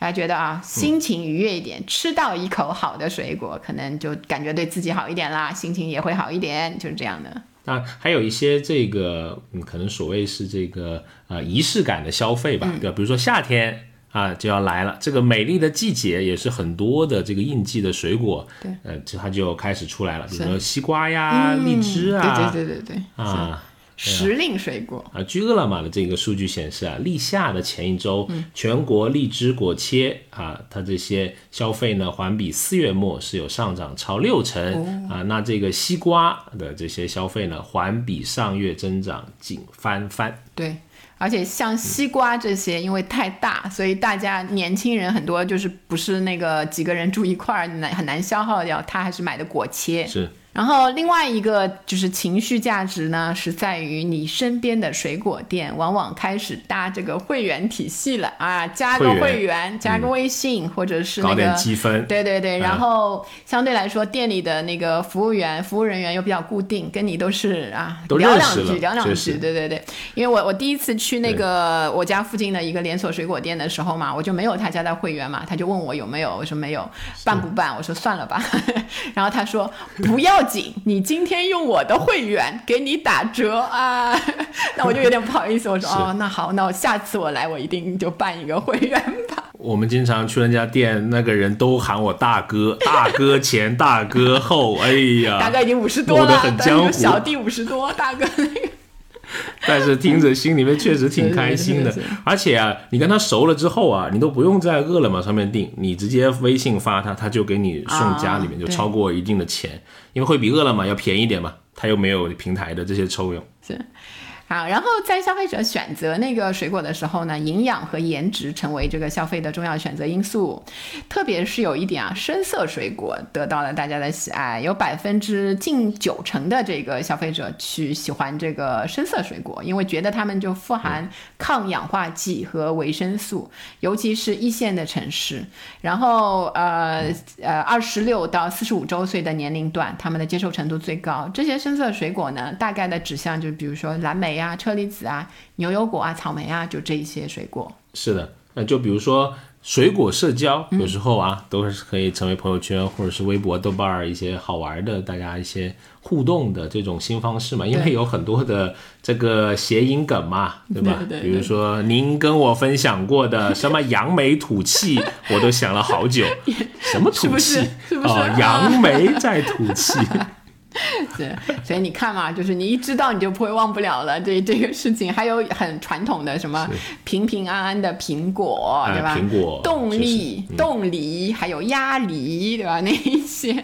[SPEAKER 2] 大家觉得啊，心情愉悦一点，吃到一口好的水果，可能就感觉对自己好一点啦，心情也会好一点，就是这样的。
[SPEAKER 1] 那还有一些这个，嗯，可能所谓是这个呃仪式感的消费吧，对吧？比如说夏天啊就要来了，这个美丽的季节也是很多的这个应季的水果，
[SPEAKER 2] 对，
[SPEAKER 1] 呃，这它就开始出来了，比如说西瓜呀、荔枝啊，
[SPEAKER 2] 对对对对对，
[SPEAKER 1] 啊。
[SPEAKER 2] 时令水果。
[SPEAKER 1] 啊，据饿了么的这个数据显示啊，立夏的前一周，全国荔枝果切啊，它这些消费呢，环比四月末是有上涨超六成、啊。那这个西瓜的这些消费呢，环比上月增长仅翻番。
[SPEAKER 2] 对，而且像西瓜这些，因为太大，所以大家年轻人很多就是不是那个几个人住一块儿难很难消耗掉，他还是买的果切。
[SPEAKER 1] 是
[SPEAKER 2] 然后另外一个就是情绪价值呢，是在于你身边的水果店往往开始搭这个会员体系了啊，加个
[SPEAKER 1] 会员
[SPEAKER 2] 加个微信，或者是那个
[SPEAKER 1] 积分。
[SPEAKER 2] 对对对，
[SPEAKER 1] 嗯
[SPEAKER 2] 然后相对来说，店里的那个服务员、服务人员又比较固定，跟你都是啊
[SPEAKER 1] 都
[SPEAKER 2] 聊两句，聊两句，对对对。因为我我第一次去那个我家附近的一个连锁水果店的时候嘛，我就没有他家的会员嘛，他就问我有没有，我说没有，办不办？我说算了吧。然后他说不要紧，你今天用我的会员给你打折啊。那我就有点不好意思，我说
[SPEAKER 1] 是
[SPEAKER 2] 哦，那好，那我下次我来，我一定就办一个会员吧。
[SPEAKER 1] 我们经常去人家店，那个人都喊我大哥，大哥前，大哥后，哎呀，
[SPEAKER 2] 大哥已经五十多
[SPEAKER 1] 弄
[SPEAKER 2] 了，
[SPEAKER 1] 得很江湖
[SPEAKER 2] 小弟五十多，大哥那个。
[SPEAKER 1] 但是听着心里面确实挺开心的 而且啊，你跟他熟了之后啊，你都不用在饿了么上面订，你直接微信发他，他就给你送家里面，就超过一定的钱，因为会比饿了么要便宜点嘛，他又没有平台的这些抽佣。
[SPEAKER 2] 是。好，然后在消费者选择那个水果的时候呢，营养和颜值成为这个消费的重要选择因素。特别是有一点啊，深色水果得到了大家的喜爱，有百分之近九成的这个消费者去喜欢这个深色水果，因为觉得它们就富含抗氧化剂和维生素，尤其是一线的城市。然后呃呃，二十六到四十五周岁的年龄段，他们的接受程度最高。这些深色水果呢，大概的指向就比如说蓝莓啊、车厘子啊、牛油果啊、草莓啊，就这一些水果。
[SPEAKER 1] 是的，那就比如说水果社交，
[SPEAKER 2] 嗯
[SPEAKER 1] 有时候啊，都是可以成为朋友圈或者是微博、豆瓣儿一些好玩的，大家一些互动的这种新方式嘛。因为有很多的这个谐音梗嘛，对吧？
[SPEAKER 2] 对对对
[SPEAKER 1] 比如说您跟我分享过的 什么扬眉吐气，我都想了好久，什么吐气？
[SPEAKER 2] 是不是是不是
[SPEAKER 1] 哦，扬眉在吐气。
[SPEAKER 2] 是，所以你看嘛，就是你一知道你就不会忘不了了这这个事情。还有很传统的什么平平安安的苹果，
[SPEAKER 1] 哎
[SPEAKER 2] 对吧？
[SPEAKER 1] 苹果
[SPEAKER 2] 动力、动力，还有鸭梨，对吧？那一些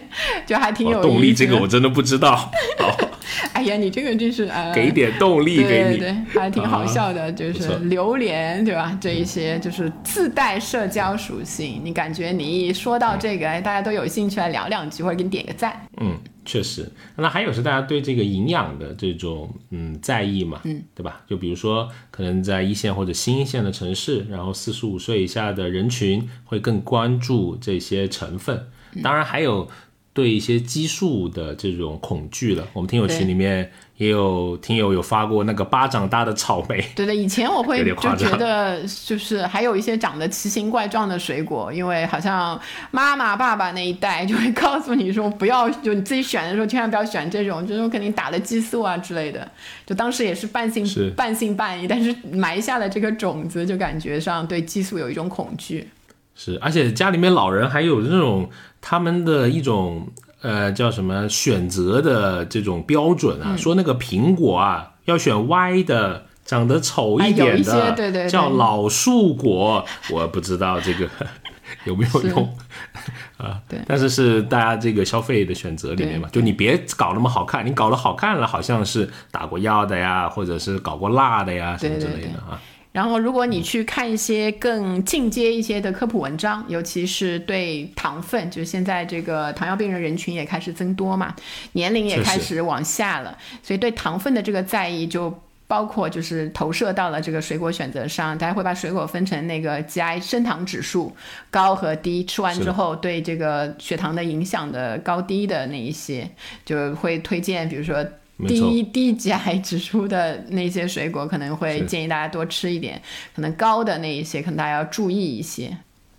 [SPEAKER 2] 就还挺有
[SPEAKER 1] 哦，动力
[SPEAKER 2] 意思的。
[SPEAKER 1] 这个我真的不知道，
[SPEAKER 2] 哎呀，你这个真是呃，
[SPEAKER 1] 给点动力
[SPEAKER 2] 对
[SPEAKER 1] 给你。
[SPEAKER 2] 对对，还挺好笑的，就是榴莲，对吧？这一些就是自带社交属性，你感觉你一说到这个，哎，大家都有兴趣来聊两句，或者给你点个赞。
[SPEAKER 1] 嗯，确实。那还有是大家对这个营养的这种嗯在意嘛，嗯，对吧？就比如说，可能在一线或者新一线的城市，然后四十五岁以下的人群会更关注这些成分。当然还有对一些激素的这种恐惧了。我们听友群里面也有听友有发过那个巴掌大的草莓，
[SPEAKER 2] 对的，以前我会就觉得，就是还有一些长得奇形怪状的水果，因为好像妈妈、爸爸那一代就会告诉你说，不要就你自己选的时候，千万不要选这种，这种肯定打了激素啊之类的。就当时也是半信
[SPEAKER 1] 是
[SPEAKER 2] 半信半疑，但是埋下了这个种子，就感觉上对激素有一种恐惧。
[SPEAKER 1] 是，而且家里面老人还有这种他们的一种呃叫什么选择的这种标准
[SPEAKER 2] 嗯
[SPEAKER 1] 啊，说那个苹果啊要选歪的。长得丑一点的，
[SPEAKER 2] 些对对对
[SPEAKER 1] 叫老树果，我不知道这个 有没有用 啊？
[SPEAKER 2] 对
[SPEAKER 1] 但是是大家这个消费的选择里面嘛，就你别搞那么好看，你搞得好看了，好像是打过药的呀，或者是搞过蜡的呀，什么之类的啊。
[SPEAKER 2] 然后，如果你去看一些更进阶一些的科普文章，尤其是对糖分，就是现在这个糖尿病人人群也开始增多嘛，年龄也开始往下了，所以对糖分的这个在意就包括就是投射到了这个水果选择上，大家会把水果分成那个 GI 升糖指数高和低，吃完之后对这个血糖的影响的高低的那一些，就会推荐，比如说。低低 GI 指数的那些水果，可能会建议大家多吃一点。可能高的那一些，可能大家要注意一些。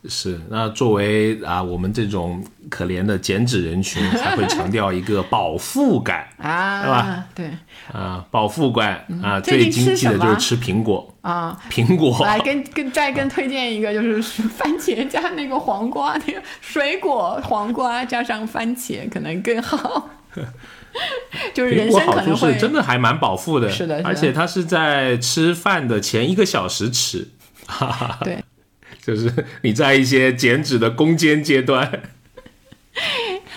[SPEAKER 1] 是，那作为啊我们这种可怜的减脂人群，才会强调一个饱腹感
[SPEAKER 2] 啊，
[SPEAKER 1] 对吧？
[SPEAKER 2] 对
[SPEAKER 1] 啊，饱腹感啊，最经济的就是吃苹果
[SPEAKER 2] 啊，
[SPEAKER 1] 苹果。
[SPEAKER 2] 来跟跟再跟推荐一个，就是番茄加那个黄瓜，那个水果黄瓜加上番茄可能更好。就是人生可能
[SPEAKER 1] 会真的还蛮饱腹的，
[SPEAKER 2] 是的，
[SPEAKER 1] 而且它是在吃饭的前一个小时吃，
[SPEAKER 2] 对，
[SPEAKER 1] 就是你在一些减脂的攻坚阶段，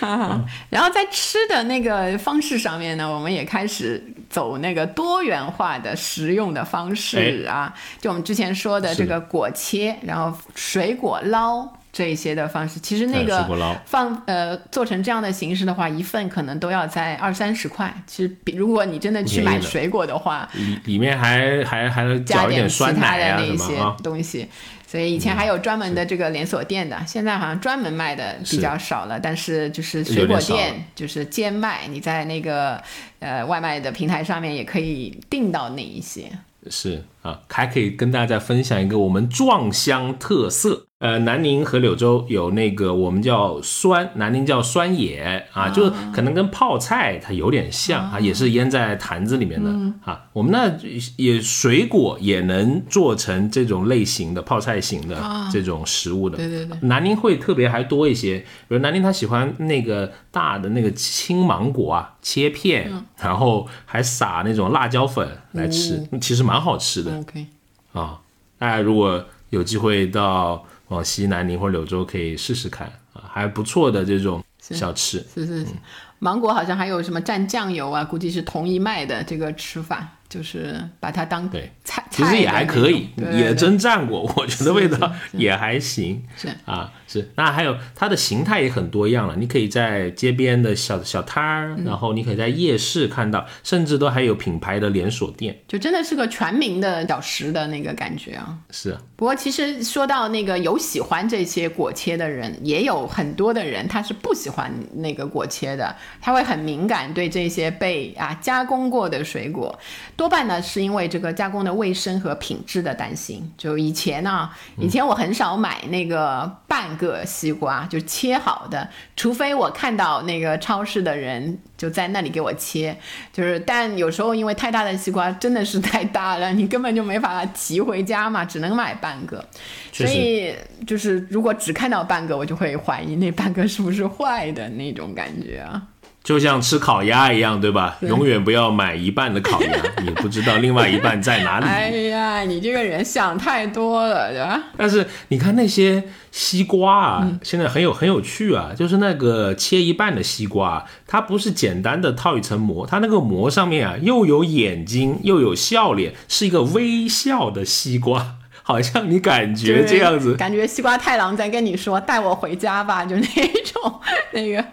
[SPEAKER 2] 然后在吃的那个方式上面呢，我们也开始走那个多元化的食用的方式啊，就我们之前说的这个果切，然后水果捞。这一些的方式，其实那个放呃做成这样的形式的话，一份可能都要在二三十块。其实比如果你真的去买水果的话，
[SPEAKER 1] 里里面还还还能
[SPEAKER 2] 加点
[SPEAKER 1] 其
[SPEAKER 2] 他的那些东西。所以以前还有专门的这个连锁店的，现在好像专门卖的比较少了。但是就是水果店就是兼卖，你在那个呃外卖的平台上面也可以订到那一些。
[SPEAKER 1] 是啊，还可以跟大家分享一个我们壮乡特色。呃，南宁和柳州有那个我们叫酸，南宁叫酸野啊，就可能跟泡菜它有点像啊，也是腌在坛子里面的啊。我们那也水果也能做成这种类型的泡菜型的这种食物的。
[SPEAKER 2] 对对对，
[SPEAKER 1] 南宁会特别还多一些，比如南宁他喜欢那个大的那个青芒果啊，切片，然后还撒那种辣椒粉来吃，其实蛮好吃的。
[SPEAKER 2] OK，
[SPEAKER 1] 啊，大家如果有机会到。往西南宁或柳州可以试试看啊，还不错的这种小吃。
[SPEAKER 2] 是是是，芒果好像还有什么蘸酱油啊，估计是同一脉的这个吃法。就是把它当
[SPEAKER 1] 对
[SPEAKER 2] 菜，
[SPEAKER 1] 其实也还可以，也真蘸过，我觉得味道也还行。
[SPEAKER 2] 是
[SPEAKER 1] 啊，是。那还有它的形态也很多样了，你可以在街边的小小摊儿，然后你可以在夜市看到，甚至都还有品牌的连锁店，
[SPEAKER 2] 就真的是个全民的小食的那个感觉啊。
[SPEAKER 1] 是。
[SPEAKER 2] 不过其实说到那个有喜欢这些果切的人，也有很多的人他是不喜欢那个果切的，他会很敏感对这些被啊加工过的水果。多半呢是因为这个加工的卫生和品质的担心。就以前呢，以前我很少买那个半个西瓜，就切好的，除非我看到那个超市的人就在那里给我切。就是，但有时候因为太大的西瓜真的是太大了，你根本就没法提回家嘛，只能买半个。所以就是如果只看到半个，我就会怀疑那半个是不是坏的那种感觉啊。
[SPEAKER 1] 就像吃烤鸭一样，对吧？永远不要买一半的烤鸭，你不知道另外一半在哪里。
[SPEAKER 2] 哎呀，你这个人想太多了，对吧？
[SPEAKER 1] 但是你看那些西瓜啊，现在很有很有趣啊，就是那个切一半的西瓜，它不是简单的套一层膜，它那个膜上面啊又有眼睛又有笑脸，是一个微笑的西瓜。好像你感觉这样子，
[SPEAKER 2] 感觉西瓜太郎在跟你说带我回家吧，就那种那个。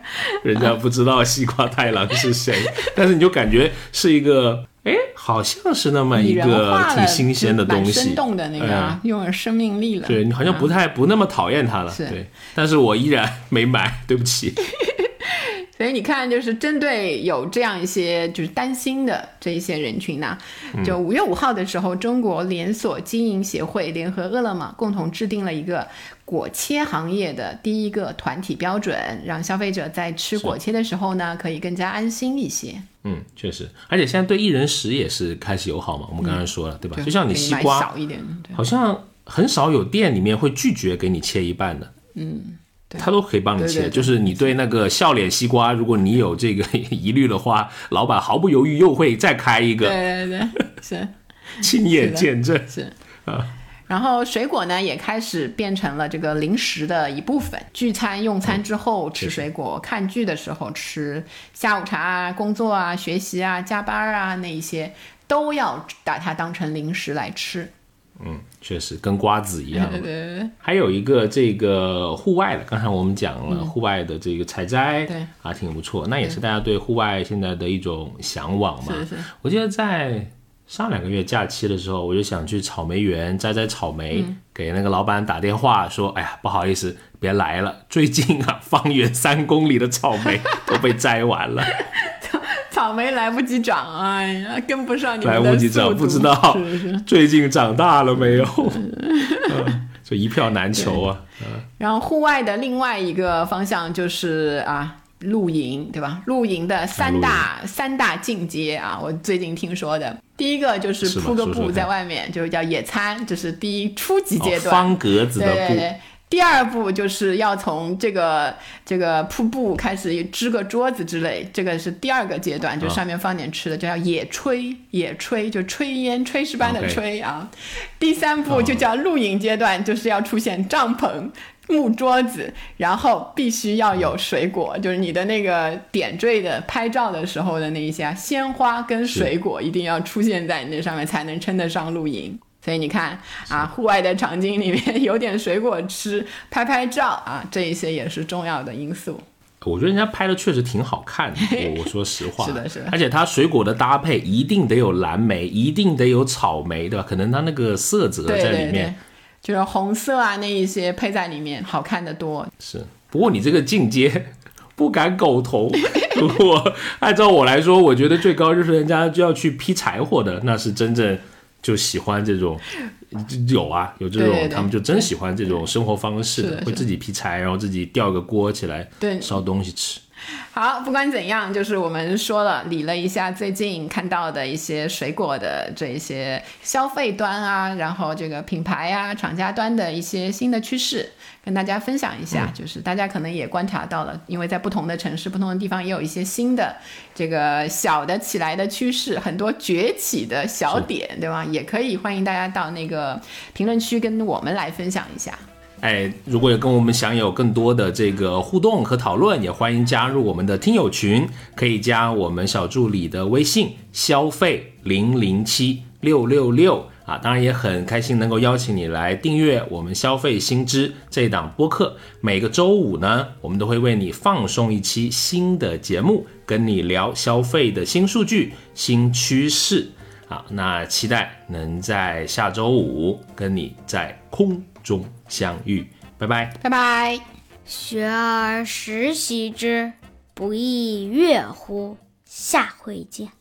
[SPEAKER 1] 人家不知道西瓜太郎是谁，但是你就感觉是一个，哎，好像是那么一个挺新鲜的东西，
[SPEAKER 2] 生动的那个，拥有生命力了。
[SPEAKER 1] 对你好像不太不那么讨厌它了，对，但是我依然没买，对不起。
[SPEAKER 2] 所以你看，就是针对有这样一些就是担心的这一些人群呢，就五月五号的时候，中国连锁经营协会联合饿了么共同制定了一个果切行业的第一个团体标准，让消费者在吃果切的时候呢，可以更加安心一些。
[SPEAKER 1] 嗯，确实，而且现在对一人食也是开始友好嘛，我们刚才说了，对吧？就像你西瓜
[SPEAKER 2] 少一点，
[SPEAKER 1] 好像很少有店里面会拒绝给你切一半的。
[SPEAKER 2] 嗯。
[SPEAKER 1] 他都可以帮你切，就是你对那个笑脸西瓜，如果你有这个疑虑的话，老板毫不犹豫又会再开一个。
[SPEAKER 2] 对对对，是
[SPEAKER 1] 亲眼见证。
[SPEAKER 2] 是啊，然后水果呢也开始变成了这个零食的一部分，聚餐用餐之后吃水果，看剧的时候吃，下午茶啊、工作啊、学习啊、加班啊那一些都要把它当成零食来吃。
[SPEAKER 1] 嗯，确实跟瓜子一样。
[SPEAKER 2] 对对对，
[SPEAKER 1] 还有一个这个户外的，刚才我们讲了户外的这个采摘，
[SPEAKER 2] 对
[SPEAKER 1] 啊，挺不错。那也是大家对户外现在的一种向往嘛。
[SPEAKER 2] 是是
[SPEAKER 1] 我记得在上两个月假期的时候，我就想去草莓园摘摘草莓，给那个老板打电话说：“哎呀，不好意思，别来了，最近啊，方圆三公里的草莓 都被摘完了，
[SPEAKER 2] 草莓来不及长，哎呀，跟不上你们
[SPEAKER 1] 来
[SPEAKER 2] 的
[SPEAKER 1] 不及长，不知道。最近长大了没有，嗯就一票难求啊。
[SPEAKER 2] 然后户外的另外一个方向就是啊。露营对吧？露营的三大、三大进阶啊，我最近听说的，第一个就是铺个布在外面，就是叫野餐，这是第一初级阶
[SPEAKER 1] 哦
[SPEAKER 2] 段。
[SPEAKER 1] 方格子的布，
[SPEAKER 2] 对对对。第二步就是要从这个这个瀑布开始支个桌子之类，这个是第二个阶段，就上面放点吃的，就叫野炊，野炊就炊烟，炊事班的炊啊。第三步就叫露营阶段，就是要出现帐篷。木桌子，然后必须要有水果，就是你的那个点缀的拍照的时候的那一些啊鲜花跟水果一定要出现在你那上面，才能称得上露营。所以你看啊，户外的场景里面有点水果吃，拍拍照啊，这一些也是重要的因素。
[SPEAKER 1] 我觉得人家拍的确实挺好看的，我我说实话，
[SPEAKER 2] 是的是的
[SPEAKER 1] 而且它水果的搭配一定得有蓝莓，一定得有草莓，对吧？可能它那个色泽
[SPEAKER 2] 对对对
[SPEAKER 1] 在里面，
[SPEAKER 2] 就是红色啊那一些配在里面，好看的多。
[SPEAKER 1] 是。不过你这个进阶 不敢苟同，如果按照我来说，我觉得最高就是人家就要去劈柴火的，那是真正就喜欢这种。有啊，有这种，
[SPEAKER 2] 对对对
[SPEAKER 1] 他们就真喜欢这种生活方式
[SPEAKER 2] 的
[SPEAKER 1] 会自己劈柴，然后自己吊个锅起来
[SPEAKER 2] 对
[SPEAKER 1] 烧东西吃。
[SPEAKER 2] 好，不管怎样，就是我们说了理了一下最近看到的一些水果的这一些消费端啊，然后这个品牌啊、厂家端的一些新的趋势，跟大家分享一下。就是大家可能也观察到了，因为在不同的城市、不同的地方也有一些新的这个小的起来的趋势，很多崛起的小点，对吧？也可以欢迎大家到那个评论区跟我们来分享一下。
[SPEAKER 1] 哎，如果有跟我们想有更多的这个互动和讨论，也欢迎加入我们的听友群，可以加我们小助理的微信消费零零七六六六啊。当然也很开心能够邀请你来订阅我们消费新知这档播客。每个周五呢，我们都会为你放送一期新的节目，跟你聊消费的新数据、新趋势。好，那期待能在下周五跟你在空中相遇，拜拜。
[SPEAKER 2] 拜拜。
[SPEAKER 3] 学而时习之，不亦说乎？下回见。